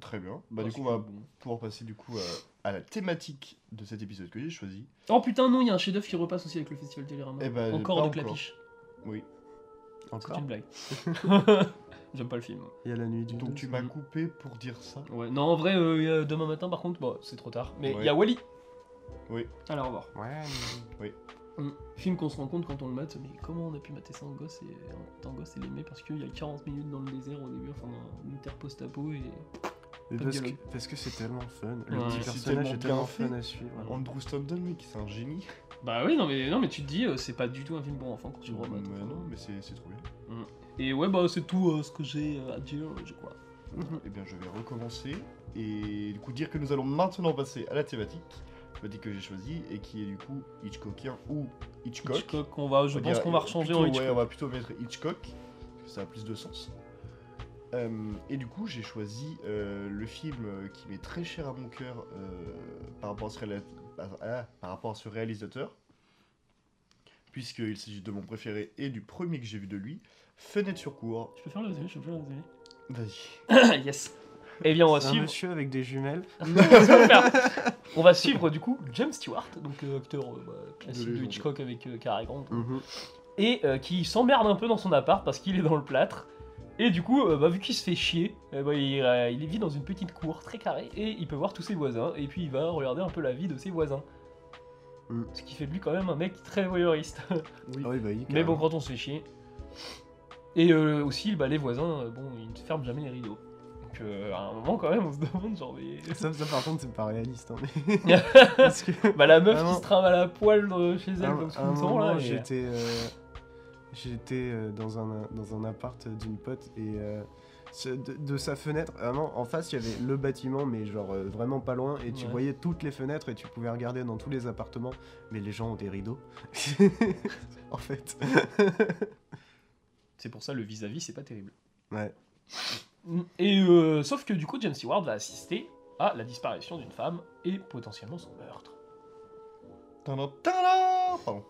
Très bien. Bah, du coup, on va bon. pouvoir passer du coup euh, à la thématique de cet épisode que j'ai choisi. Oh putain, non, il y a un chef-d'œuvre qui repasse aussi avec le festival Télérama. Eh ben, encore de clapiche. Oui. C'est Encore une blague. [laughs] J'aime pas le film. Il y a la nuit du Donc, tu m'as coupé pour dire ça. Ouais, non, en vrai, euh, demain matin, par contre, bah, c'est trop tard. Mais il Ouais. y a Wally. Oui. Alors, au revoir. Ouais, mais- Mm. Film qu'on se rend compte quand on le mate, mais comment on a pu mater ça en gosse et en gosse et l'aimer parce qu'il y a 40 minutes dans le désert au début, enfin dans une terre post-apo et. parce, que, dialogue. parce que c'est tellement fun. Le Ouais. petit C'est personnage tellement est tellement fait. fun à suivre. Andrew Stanton, mec, c'est un génie. Bah oui, non mais, non, mais tu te dis, euh, c'est pas du tout un film pour enfants quand tu le Mais remates. enfin. non, mais c'est c'est trop bien. Et ouais, bah c'est tout euh, ce que j'ai euh, à dire, je crois. Eh bien, je vais recommencer et du coup dire que nous allons maintenant passer à la thématique. La thématique que j'ai choisie et qui est du coup Hitchcockien ou Hitchcock. Hitchcock, on va, je On pense qu'on va rechanger en ouais, Hitchcock. on va plutôt mettre Hitchcock, parce que ça a plus de sens. Euh, et du coup, j'ai choisi euh, le film qui m'est très cher à mon cœur euh, par, rapport à ce réala- par- ah, par rapport à ce réalisateur, puisqu'il s'agit de mon préféré et du premier que j'ai vu de lui, Fenêtre sur cour. Je peux faire le résumé, je peux faire le Vas-y. [coughs] yes. Eh bien, on va C'est un suivre. monsieur avec des jumelles. [laughs] On va suivre du coup James Stewart, donc euh, acteur euh, bah, classique De. Hitchcock avec euh, Cary Grant, Mhm. et euh, qui s'emmerde un peu dans son appart parce qu'il est dans le plâtre. Et du coup, euh, bah, vu qu'il se fait chier, euh, bah, il, euh, il vit dans une petite cour très carrée et il peut voir tous ses voisins. Et puis il va regarder un peu la vie de ses voisins. Mm. Ce qui fait de lui quand même un mec très voyeuriste. [laughs] Oui. Ah oui, bah oui. Mais bon, carrément. quand on se fait chier. Et euh, aussi, bah, les voisins, euh, bon, ils ne ferment jamais les rideaux. Donc euh, à un moment quand même, on se demande genre mais... [laughs] Ça, ça, par contre, c'est pas réaliste. hein, mais- [laughs] Parce que. Bah la meuf Vraiment. qui se trimballe à poil euh, chez elle un- comme à un tout le temps là. moment, et- j'étais euh, j'étais euh, dans un dans un appart d'une pote et de, de sa fenêtre vraiment en face il y avait le bâtiment mais genre euh, vraiment pas loin et tu Ouais. voyais toutes les fenêtres et tu pouvais regarder dans tous les appartements mais les gens ont des rideaux [laughs] en fait C'est pour ça le vis-à-vis c'est pas terrible. ouais Et euh, sauf que du coup James Stewart va assister à la disparition d'une femme et potentiellement son meurtre. Tadam, tadam Pardon.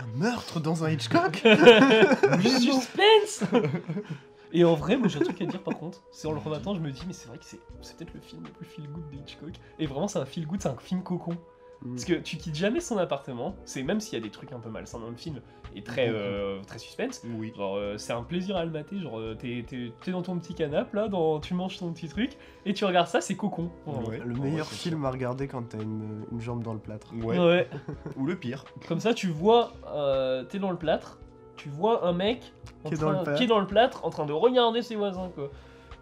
un meurtre dans un Hitchcock [laughs] Du suspense [laughs] Et en vrai, moi j'ai un truc à dire par contre. C'est en le rematant, je me dis, mais c'est vrai que c'est c'est peut-être le film le plus feel good de Hitchcock. Et vraiment, c'est un feel good, c'est un film cocon. Mm. Parce que tu quittes jamais son appartement, c'est même s'il y a des trucs un peu malsains dans le film et très, euh, très suspense. Oui. Genre, euh, c'est un plaisir à le mater. Genre, euh, t'es, t'es- t'es dans ton petit canapé là, dans, tu manges ton petit truc et tu regardes ça, c'est cocon. Ouais. Le meilleur film à regarder quand t'as une, une jambe dans le plâtre. Ouais. Ouais. [laughs] Ou le pire. Comme ça, tu vois, euh, t'es dans le plâtre, tu vois un mec en Qui est train- dans le plâtre. qui est dans le plâtre en train de regarder ses voisins quoi.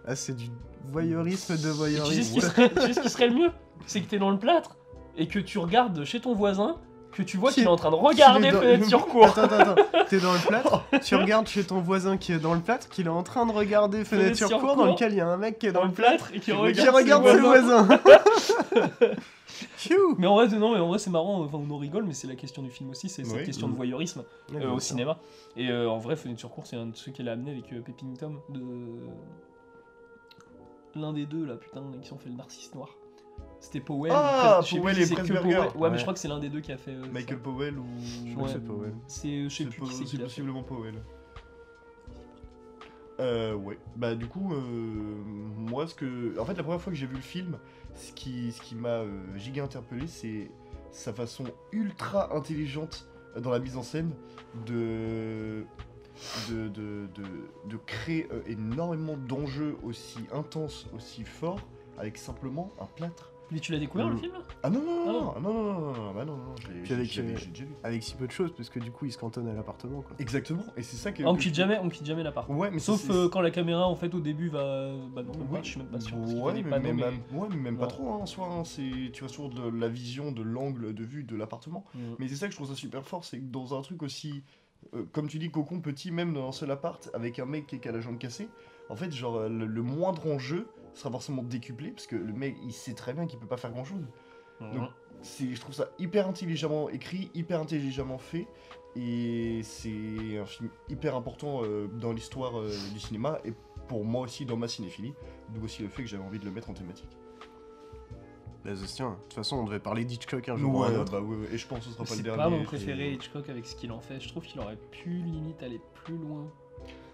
Ah, c'est du voyeurisme de Et tu sais, ce voyeurisme. qui serait, tu sais ce qui serait le mieux? C'est que t'es dans le plâtre et que tu regardes chez ton voisin, que tu vois Qui- qu'il est en train de regarder dans- fenêtre sur cour. Attends, attends, attends. [laughs] T'es dans le plâtre, tu regardes chez ton voisin qui est dans le plâtre, qu'il est en train de regarder fenêtre sur cour, dans lequel il y a un mec qui est dans dans le plâtre, et qui qui regarde, regarde ses ses voisins. [laughs] Mais en vrai, non, mais en vrai, c'est marrant. Enfin, on en rigole, mais c'est la question du film aussi. C'est cette Oui. question de Mm. voyeurisme euh, au cinéma. Et euh, en vrai, Fenêtre sur cour, c'est un de ceux qu'elle a amené avec euh, Pépin Tom de l'un des deux là, putain, qui ont fait le Narcisse noir. C'était Powell. Ah, je sais plus Powell si et c'est que Pressburger. Powell. Ouais, mais Ouais. je crois que c'est l'un des deux qui a fait. euh, Michael ça. Powell ou. Je crois que c'est Powell. C'est, euh, je sais C'est plus po- qui c'est c'est qui l'a fait. possiblement Powell. Euh, ouais. Bah, du coup, euh, moi, ce que. En fait, la première fois que j'ai vu le film, ce qui, ce qui m'a euh, giga interpellé, c'est sa façon ultra intelligente dans la mise en scène de. De, de, de, de créer euh, énormément d'enjeux aussi intenses, aussi forts, avec simplement un plâtre. Mais tu l'as découvert le Mm. film? Ah non, non, Ah non, non, non, non, non, non, bah non, non, j'ai- avec, euh, j'ai déjà vu. Avec si peu de choses, parce que du coup, il se cantonne à l'appartement. quoi. Exactement, et c'est ça que. Ah, On quitte jamais, on quitte jamais l'appart. Ouais, mais Sauf euh, quand la caméra en fait au début va. Bah non, même Oui. pas, je suis même pas sûr. Ouais, mais, même, ouais, mais même Non. pas trop hein, en soi. hein, c'est- tu vas sur de la vision de l'angle de vue de l'appartement. Mm. Mais c'est ça que je trouve ça super fort, c'est que dans un truc aussi, euh, comme tu dis, cocon petit, même dans un seul appart, avec un mec qui à la jambe cassée, en fait, genre, euh, le, le moindre enjeu sera forcément décuplé, parce que le mec, il sait très bien qu'il peut pas faire grand chose. Donc, c'est, je trouve ça hyper intelligemment écrit, hyper intelligemment fait, et c'est un film hyper important euh, dans l'histoire euh, du cinéma, et pour moi aussi dans ma cinéphilie, d'où aussi le fait que j'avais envie de le mettre en thématique. Bah, tient. De toute façon, on devait parler d'Hitchcock un jour ou Ouais, un autre. bah ouais, ouais, et je pense que ce sera pas le C'est dernier. pas mon et- préféré Hitchcock avec ce qu'il en fait. Je trouve qu'il aurait pu limite aller plus loin.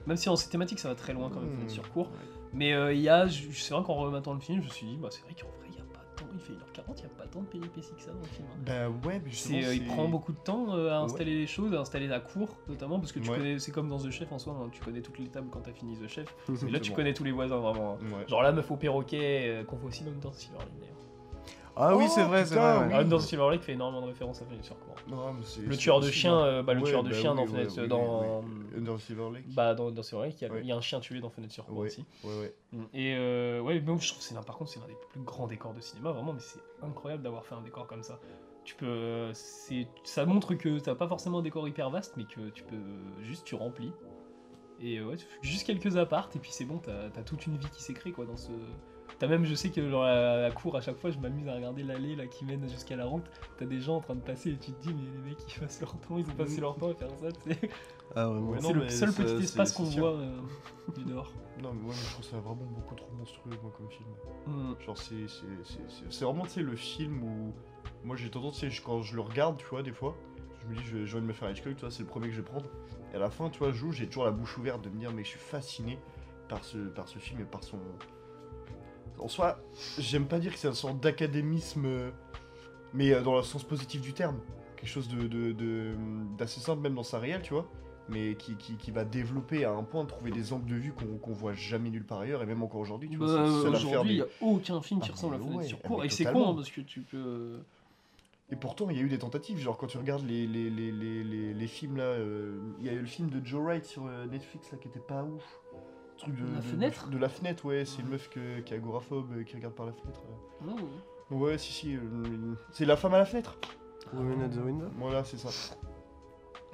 Même si en ces thématiques ça va très loin quand même, Hmm. Sur cours. Ouais. Mais euh, il y a, je- c'est vrai qu'en remettant le film, je me suis dit, bah c'est vrai qu'en vrai il y a pas tant, il fait 1h40, il y a pas tant de péripéties que ça dans le film. hein. Bah ouais, mais justement, euh, il prend beaucoup de temps euh, à Ouais. installer les choses, à installer la cour notamment, parce que tu Ouais. connais, c'est comme dans The Chef en soi, hein, tu connais toutes les tables quand t'as fini The Chef. Et là tu connais tous les voisins vraiment. hein. Genre la meuf au perroquet, euh, qu'on voit aussi même dans Silver Lake d'ailleurs. Ah oui, Oh, c'est vrai, c'est vrai. oui. ouais. Ah, même dans Silver Lake fait énormément de références à Fenêtre sur cour. Non, mais c'est- Le c'est tueur de possible, chien, euh, bah, le Ouais, tueur de bah chien oui, dans ouais, Fenêtre, oui, dans, oui, oui. Under Silver Lake bah dans, dans Silver Lake, il y, a, Ouais. il y a un chien tué dans Fenêtre sur cour Ouais. aussi. Ouais, ouais. Et euh, ouais, mais je trouve que c'est l'un- par contre c'est l'un des plus grands décors de cinéma vraiment, mais c'est incroyable d'avoir fait un décor comme ça. Tu peux, euh, c'est, ça montre que t'as pas forcément un décor hyper vaste, mais que tu peux juste tu remplis. Et euh, ouais, tu fais juste quelques apparts et puis c'est bon, t'as, t'as toute une vie qui créée quoi dans ce. T'as même, je sais que dans la, la cour à chaque fois, je m'amuse à regarder l'allée là qui mène jusqu'à la route. T'as des gens en train de passer et tu te dis mais les mecs ils passent leur temps, ils ont passé leur temps à faire ça. tu sais. Ah ouais, moi, Ouais, c'est le seul ça, petit espace qu'on voit euh, du dehors. Non, mais moi, je trouve ça vraiment beaucoup trop monstrueux, moi, comme film. Mm. Genre, c'est c'est- c'est- c'est- c'est vraiment, tu sais, le film où. Moi, j'ai tendance, tu sais, je- quand je le regarde, tu vois, des fois, je me dis, je vais, je vais me faire un Hitchcock, tu vois, c'est le premier que je vais prendre. Et à la fin, tu vois, je joue, j'ai toujours la bouche ouverte de me dire, mais je suis fasciné par ce, par ce film et par son. En soi, j'aime pas dire que c'est une sorte d'académisme, euh, mais euh, dans le sens positif du terme. Quelque chose de, de- de- d'assez simple, même dans sa réelle, tu vois mais qui, qui, qui va développer à un point trouver des angles de vue qu'on qu'on voit jamais nulle part ailleurs, et même encore aujourd'hui, tu vois, Bah, Aujourd'hui, il des- n'y a aucun film qui Ah, ressemble à mais Fenêtre ouais, sur ah, cour. mais Et c'est con hein, parce que tu peux. Et pourtant, il y a eu des tentatives, genre quand tu regardes les, les, les, films là, euh, il y a eu le film de Joe Wright sur euh, Netflix là qui était pas ouf. Truc de, La de- fenêtre de, la fenêtre, ouais, c'est une meuf que- qui est agoraphobe, euh, qui regarde par la fenêtre. euh. Non, Ouais, si, si, euh, c'est la femme à la fenêtre. Women at the Window Voilà, c'est ça.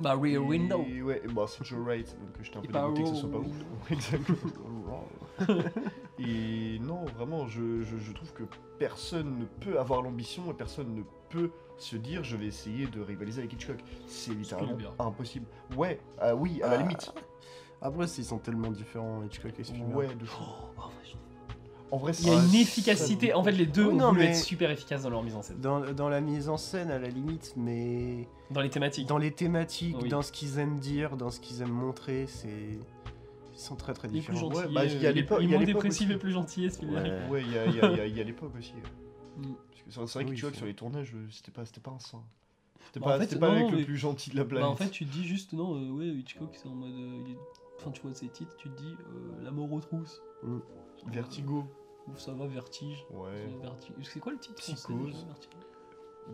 Bah, Rear Et- Window. Ouais, et bah c'est Joe Wright, donc j'étais un Et peu pas dégoûté que ce soit pas ouf. Window. [laughs] Exactement. Et non, vraiment, je, je, je trouve que personne ne peut avoir l'ambition et personne ne peut se dire je vais essayer de rivaliser avec Hitchcock. C'est littéralement impossible. Ouais, ah oui, à la Ah. limite. Après, ils sont tellement différents, Hitchcock et Spielberg. Ouais, de fou. Oh, en vrai, je- En vrai, Il y a une efficacité. En fait, les deux Oui, ont non, voulu mais- être super efficaces dans leur mise en scène. Dans, dans la mise en scène, à la limite, mais Dans les thématiques. dans les thématiques, Oui. dans ce qu'ils aiment dire, dans ce qu'ils aiment montrer, c'est. Ils sont très très plus différents. Ouais, bah, il y a l'époque- il y a aussi. et plus gentils, Spielberg. Ouais. Ouais, il y a, y l'époque aussi. Mm. Parce que c'est vrai que Oui, tu vois que sur les tournages, euh, c'était pas, c'était pas un saint. C'était Bah, pas, en fait, c'était pas non, avec mais- le plus gentil de la planète. Bah, en fait, tu te dis juste, non, euh, ouais, Hitchcock, c'est en mode. euh, il est- Enfin, tu vois ses titres, tu te dis, euh, La mort aux trousses. Mm. Vertigo. Ou ça va, Vertige. Ouais. Ça va, Vertige. C'est quoi le titre français déjà, Vertige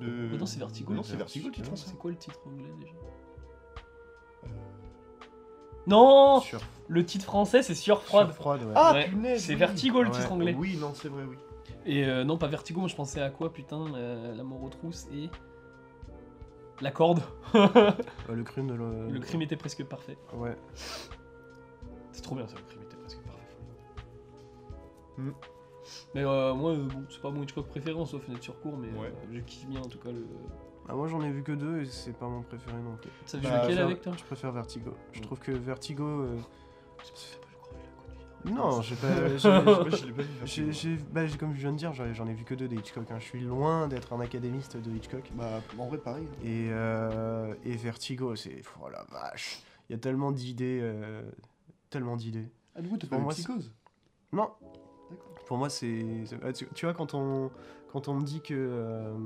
De... Oh non, c'est Vertigo. Non, c'est Vertigo le titre Vertigo. français. C'est quoi le titre anglais déjà Euh, Non Sur, Le titre français, c'est Surfroide. sur froide, ouais. Ah Ouais, punaise C'est oui. Vertigo le Ouais. titre anglais. Oui, non, c'est vrai, oui. Et euh, non, pas Vertigo, moi je pensais à quoi putain La, la mort aux trousses et. La corde. [laughs] Euh, le crime de le... Le crime était presque parfait. Ouais. C'est trop bien ça, le crime était presque parfait. Hmm. Mais euh, moi, euh, bon, c'est pas mon Hitchcock préféré en soi, fenêtre sur cours, mais Ouais. euh, je kiffe bien en tout cas le. Ah, moi j'en ai vu que deux et c'est pas mon préféré non plus. Ça vu Bah, lequel Je avec toi? Je préfère Vertigo. Je Mm. trouve que Vertigo. euh, C'est parce que t'as pas le courage de la conduire. Non, j'ai pas. j'ai- [laughs] Moi, je l'ai pas vu. j'ai- Vertigo. j'ai- bah, j'ai- comme je viens de dire, j'en ai- j'en ai vu que deux des Hitchcock. hein. Je suis loin d'être un académiste de Hitchcock. Bah, en vrai, pareil. hein. Et, euh, et Vertigo, c'est. Oh la vache Il y a tellement d'idées. euh, tellement d'idées. Ah, du coup, t'as Pour pas vu moi, Psychose Non, D'accord. pour moi, c'est. ah, Tu, vois, quand on, quand on me dit que. euh,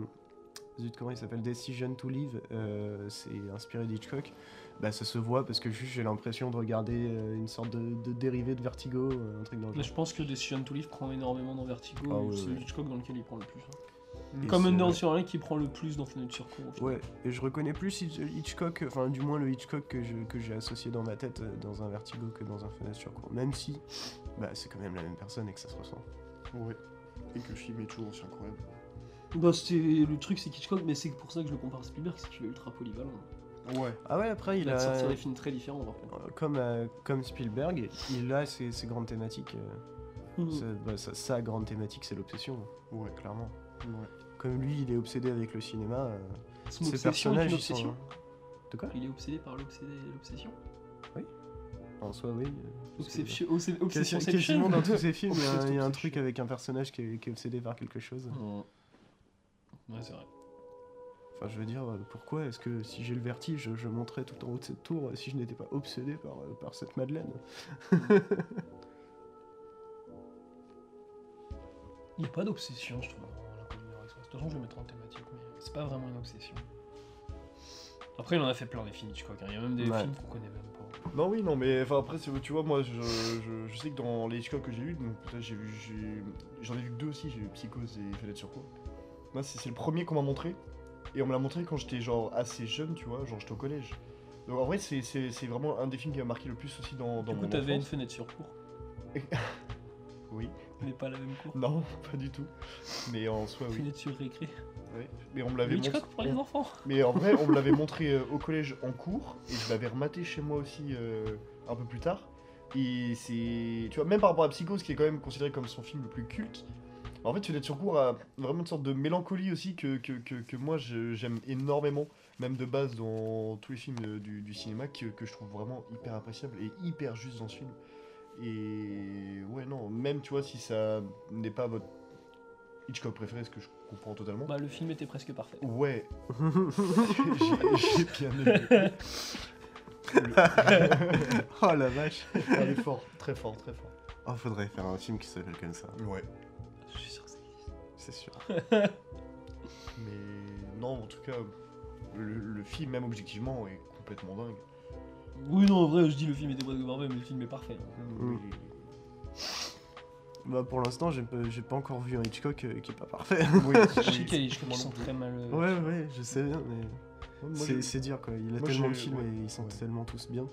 zut, comment il s'appelle Decision to Live, euh, c'est inspiré d'Hitchcock, bah ça se voit parce que juste j'ai l'impression de regarder euh, une sorte de, de dérivé de Vertigo, euh, un truc dans le Mais je pense que Decision to Live prend énormément dans Vertigo, Ah ouais, c'est ouais. Hitchcock dans lequel il prend le plus. hein. Et Comme Under sur qui prend le plus dans Fenêtre sur final. Ouais, et je reconnais plus Hitch- Hitchcock, enfin du moins le Hitchcock que je- que j'ai associé dans ma tête euh, dans un Vertigo que dans un Fenêtre sur cour. Même si, bah c'est quand même la même personne et que ça se ressent. Ouais. Et que le film est toujours aussi incroyable. Bah, c'est le truc, c'est Hitchcock, mais c'est pour ça que je le compare à Spielberg, c'est qu'il est ultra polyvalent. Ouais. Ah ouais, après Il, il a sorti des films très différents. euh, comme, euh, comme Spielberg, il a ses, ses grandes thématiques. euh, Mm. sa, bah, sa- sa grande thématique c'est l'obsession, Ouais. clairement. Ouais. Comme lui il est obsédé avec le cinéma, euh, Son ses obsession est personnages une ils sont... obsession. De quoi Il est obsédé par l'obsession. En soi oui. euh, Obsession. Obsession. Quasiment dans tous ses [laughs] films, il y a un- truc avec un personnage qui est, qui est obsédé par quelque chose. Ouais, c'est vrai. Enfin, je veux dire, euh, pourquoi est-ce que si j'ai le vertige, je monterais tout en haut de cette tour euh, si je n'étais pas obsédé par, par cette Madeleine [laughs] Il n'y a pas d'obsession, je trouve, façon, je vais mettre en thématique, mais c'est pas vraiment une obsession. Après, il en a fait plein des films Hitchcock. hein. Il y a même des Ouais. films qu'on connaît même pas. Non, oui, non, mais enfin, après, c'est- tu vois, moi, je, je, je sais que dans les Hitchcock que j'ai eu, donc peut-être j'ai vu, j'ai- j'en ai vu que deux aussi, j'ai vu Psychose et Fenêtre sur cour. Moi, c'est le premier qu'on m'a montré, et on me l'a montré quand j'étais genre assez jeune, tu vois, genre j'étais au collège. Donc en vrai, c'est- c'est c'est vraiment un des films qui m'a marqué le plus aussi dans, dans Du coup, mon t'avais une fenêtre sur cours, [laughs] Oui, mais pas la même cour. non, pas du tout. Mais en soi, oui. Fenêtre sur récré. Ouais. Mais on me l'avait Hitchcock montré. pour les enfants. Mais en vrai, on me l'avait montré euh, au collège en cours, et je l'avais rematé chez moi aussi euh, un peu plus tard. Et c'est. Tu vois, même par rapport à Psychose, qui est quand même considéré comme son film le plus culte, en fait, Fenêtre sur cour a vraiment une sorte de mélancolie aussi que, que, que, que moi je- j'aime énormément, même de base dans tous les films euh, du, du cinéma, que, que je trouve vraiment hyper appréciable et hyper juste dans ce film. Et ouais, non, même tu vois, si ça n'est pas votre Hitchcock préféré, ce que je comprends totalement. Bah, le film était presque parfait. Ouais, [laughs] j'ai bien aimé. [laughs] Oh la vache Elle est fort, très fort, très fort. Oh, faudrait faire un film qui s'appelle comme ça, Ouais. Je suis sûr que ça existe. c'est sûr. [laughs] Mais non, en tout cas, le, le film, même objectivement, est complètement dingue. Oui, non, en vrai, je dis le film était presque parfait, mais le film est parfait. Mm. Bah pour l'instant, j'ai pas, j'ai pas encore vu un Hitchcock euh, qui est pas parfait. Oui, Je sais qu'il y a des Hitchcock qui sont très mal. euh, ouais, ouais, je sais bien, mais Moi, c'est j'ai- c'est dire quoi. Il a moi, tellement j'ai- de films ouais, et ils sont ouais. tellement tous bien.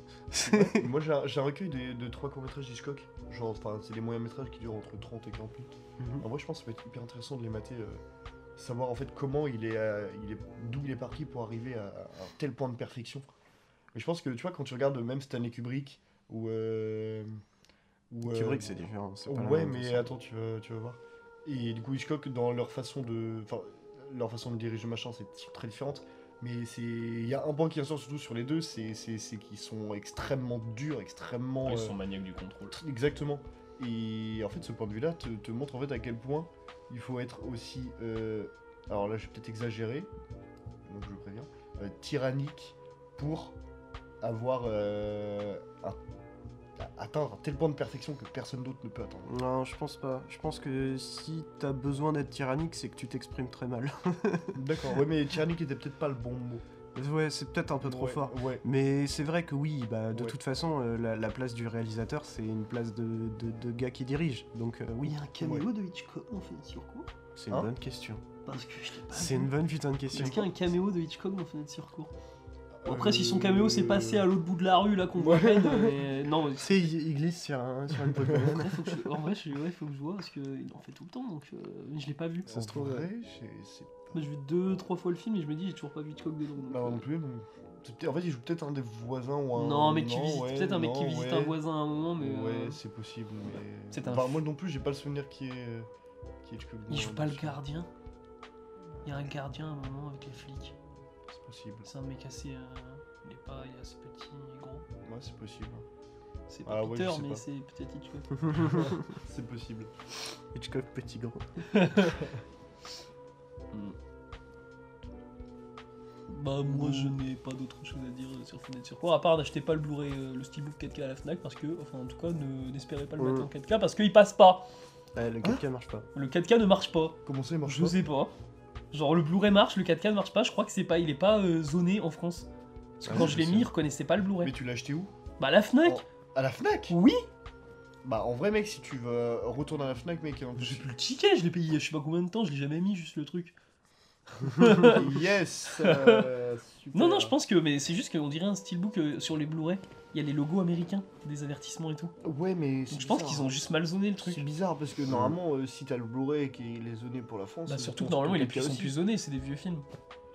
Ouais, [laughs] moi j'ai un, j'ai un recueil de, de trois courts-métrages d'Hitchcock. Genre, enfin, c'est des moyens-métrages qui durent entre 30 et 40 minutes. Mhm. En vrai, je pense que ça va être hyper intéressant de les mater. euh, savoir en fait comment il est, euh, il est d'où il est parti pour arriver à, à un tel point de perfection. Mais je pense que tu vois, quand tu regardes même Stanley Kubrick ou. euh, ou, euh, Kubrick, c'est différent. pas Ouais, même mais façon. attends, tu vas, tu vas voir. Et du coup, Hitchcock, dans leur façon de. Enfin, leur façon de diriger machin, c'est très différente. Mais c'est. Il y a un point qui ressort surtout sur les deux, c'est c'est- c'est qu'ils sont extrêmement durs, extrêmement. Ils euh, sont maniaques du contrôle. Exactement. Et en fait, ce point de vue-là te, te montre en fait à quel point il faut être aussi. euh, alors là, je vais peut-être exagérer, donc je le préviens. euh, tyrannique pour avoir euh, un atteindre un tel point de perfection que personne d'autre ne peut atteindre. Non, je pense pas. Je pense que si t'as besoin d'être tyrannique, c'est que tu t'exprimes très mal. [laughs] D'accord. Ouais, mais tyrannique était peut-être pas le bon mot. ouais, c'est peut-être un peu trop Ouais, fort. Ouais. Mais c'est vrai que oui, bah, de Ouais. toute façon, euh, la, la place du réalisateur, c'est une place de, de, de gars qui dirige. Donc euh, oui, Il y a un caméo de Hitchcock en Fenêtre sur cours c'est une Hein? bonne question. Parce que je l'ai pas C'est une bonne putain de question. Est-ce qu'il y a un caméo de Hitchcock dans Fenêtre sur cours Après, si son caméo s'est passé à l'autre bout de la rue, là, qu'on voit Ouais. peine, mais [laughs] non, Tu sais, il, il glisse sur, un, sur une Pokémon. Après, faut que je... En vrai, je... ouais, faut que je vois parce qu'il en fait tout le temps, donc euh, je l'ai pas vu. Ça se trouve, vrai, j'ai- c'est pas. Moi, je vu deux, trois fois le film et je me dis, j'ai toujours pas vu Hitchcock dedans. donc, Bah, moi euh, non plus, non. C'est peut-être- En fait, il joue peut-être un des voisins ou un. Non, mais qui visite, ouais, peut-être un mec qui non, visite ouais. un voisin à un moment, mais. Ouais, euh, c'est possible, mais. C'est un Enfin, f- moi non plus, j'ai pas le souvenir qui est. euh, Qui est Il joue pas le gardien? Il y a un gardien à un moment avec les flics. C'est possible. C'est un mec assez. euh, Il est pas. Il est assez petit et gros. Ouais, c'est possible. C'est Ah pas je Peter, sais mais c'est peut-être Hitchcock. [laughs] [laughs] c'est possible. Hitchcock petit gros. [laughs] Bah moi je n'ai pas d'autre chose à dire sur Fenêtre sur cours à part d'acheter pas le Blu-ray euh, le Steelbook 4K à la Fnac parce que enfin en tout cas ne- n'espérez pas le mettre en 4K parce qu'il passe pas. Ouais, le 4K marche pas. Le 4K ne marche pas. Comment ça, il marche Je pas sais pas. Genre le Blu-ray marche, le 4K ne marche pas, je crois que c'est pas il est pas euh, zoné en France. Parce que Ah, quand je l'ai mis, il reconnaissait pas le Blu-ray. Mais tu l'as acheté où? Bah la Fnac À la Fnac? Oui Bah, en vrai, mec, si tu veux retourner à la Fnac, mec, en J'ai plus. plus le ticket, je l'ai payé il y a je sais pas combien de temps, je l'ai jamais mis juste le truc. [laughs] yes euh, super. [laughs] Non non je pense que mais c'est juste qu'on dirait un Steelbook euh, sur les Blu-ray, il y a les logos américains, des avertissements et tout. Ouais, mais. Donc je pense qu'ils ont juste mal zoné le truc. C'est bizarre parce que normalement, euh, si t'as le Blu-ray qui est zoné pour la France. Bah euh, surtout que normalement il est plus, sont plus zonés, c'est des vieux films.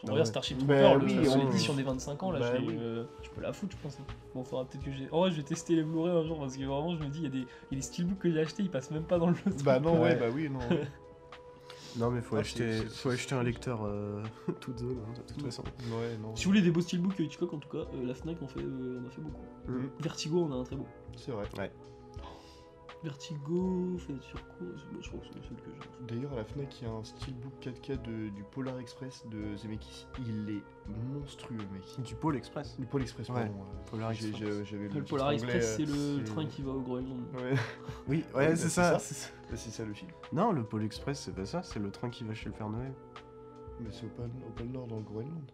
On Bah regarde. Starship Bah Trooper, oui, le, on- l'édition des 25 ans, là, Bah je, oui. euh, je peux la foutre, je pense. Bon, faudra peut-être que j'ai. Oh ouais, je vais tester les Blu-ray un jour parce que vraiment, je me dis, il y a des, il y a des steelbooks que j'ai achetés, ils passent même pas dans le truc. Bah non, ouais, Ouais. bah oui, non. [laughs] Non, mais faut Ah, acheter, faut acheter un lecteur euh, [laughs] toute zone, hein, de toute Ouais. façon. ouais, non. Si vous voulez des beaux steelbooks euh, Hitchcock, en tout cas, euh, la Fnac en fait, euh, on a fait beaucoup. Mhm. Vertigo, on a un très beau. C'est vrai. Vertigo, fait sur quoi? Je crois que c'est celui que j'ai. D'ailleurs, à la Fnac, il y a un steelbook 4K de- du Polar Express de Zemeckis. Il est monstrueux, mec. Du Pôle Express. Le Polar Express, Ouais. pardon. euh, Polar Express. Le Polar Express, c'est euh, le train qui va au Groenland. Ouais, Oui, Ouais, ouais, c'est c'est ça. Ça. c'est ça. bah, c'est ça le film. Non, le Pôle Express, c'est pas ça, c'est le train qui va chez le Père Noël. Mais c'est au pôle, au pôle Nord, dans le Groenland.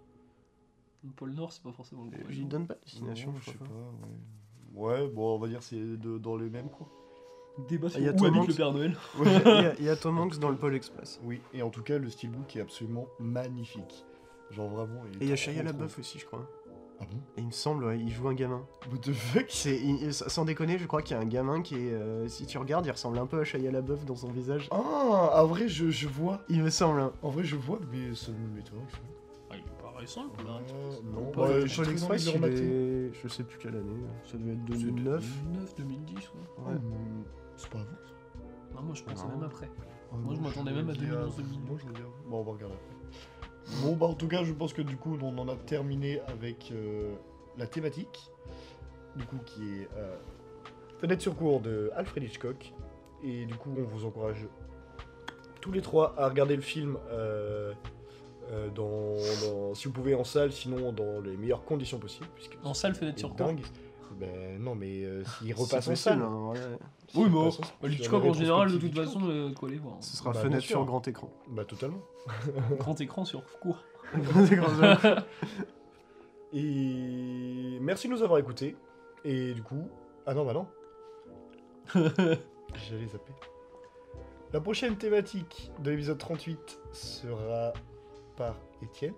Le pôle Nord, c'est pas forcément le Et Groenland. Il donne pas de destination, Non, je sais pas. pas. Ouais. ouais, bon, on va dire c'est de- dans les mêmes quoi. Débat sur Il y a où Tom habite Hanks. le Père Noël. [laughs] Il y a- il y, a Tom [laughs] Hanks dans le Pôle Express. Oui, et en tout cas, le steelbook est absolument magnifique. Genre vraiment. est Et il y a Shia LaBeouf aussi, je crois. Ah bon Et il me semble, ouais, il joue un gamin. What the fuck? C'est, il- sans déconner, je crois qu'il y a un gamin qui est. euh, si tu regardes, il ressemble un peu à Shia LaBeouf dans son visage. Ah, en vrai, je, je vois. Il me semble. hein. En vrai, je vois, mais ça me je- Ah, il est pas récent le Polar Express. Euh, non, ouais, très Express, envie de le il remater. est- je sais plus quelle année. Ça devait être C'est 2009. 2009, 2010, ouais. Ouais. hmm, C'est pas avant Non, moi je pense Non. même après. Ah, Moi, je non, m'attendais me même à dis 2011, Moi, je. Bon, on va regarder après. Bon, bah, en tout cas, je pense que du coup, on en a terminé avec euh, la thématique. Du coup, qui est euh, Fenêtre sur cours de Alfred Hitchcock. Et du coup, on vous encourage tous les trois à regarder le film euh, dans, dans- si vous pouvez en salle, sinon dans les meilleures conditions possibles. Puisque En salle, fenêtre sur cours. Ben non, mais euh, s'il C'est repasse en possible, salle. hein, ouais. Oui, mais en salle, Bah, sur Hitchcock la en général, de toute façon, euh, quoi aller voir. Ce sera Bah, fenêtre sur grand écran. Bah, totalement. [laughs] Grand écran sur cours. [laughs] Grand écran. Et merci de nous avoir écoutés. Et du coup. Ah non, bah non. [laughs] J'allais zapper. La prochaine thématique de l'épisode 38 sera par Étienne.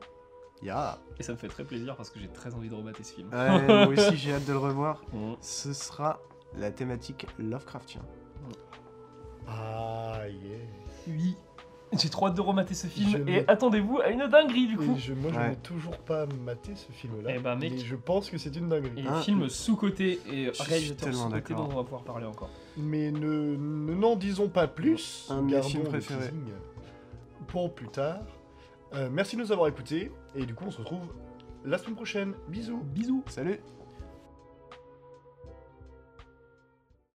Ya. Et ça me fait très plaisir parce que j'ai très envie de remater ce film. Ouais, moi aussi [laughs] j'ai hâte de le revoir. Mmh. Ce sera la thématique Lovecraftien. Ah, yeah. Oui. J'ai trop hâte de remater ce film Je et attendez-vous à une dinguerie du coup. Et je, moi, je Ouais. n'ai toujours pas maté ce film-là. Eh ben, mec. Mais je pense que c'est une dinguerie. Et Ah, film sous-côté et réalisateur sous-côté dont on va pouvoir parler encore. Mais ne ne- n'en disons pas plus. Un de mes films préférés. Pour plus tard. Euh, merci de nous avoir écoutés. Et du coup, on se retrouve la semaine prochaine. Bisous. Bisous Salut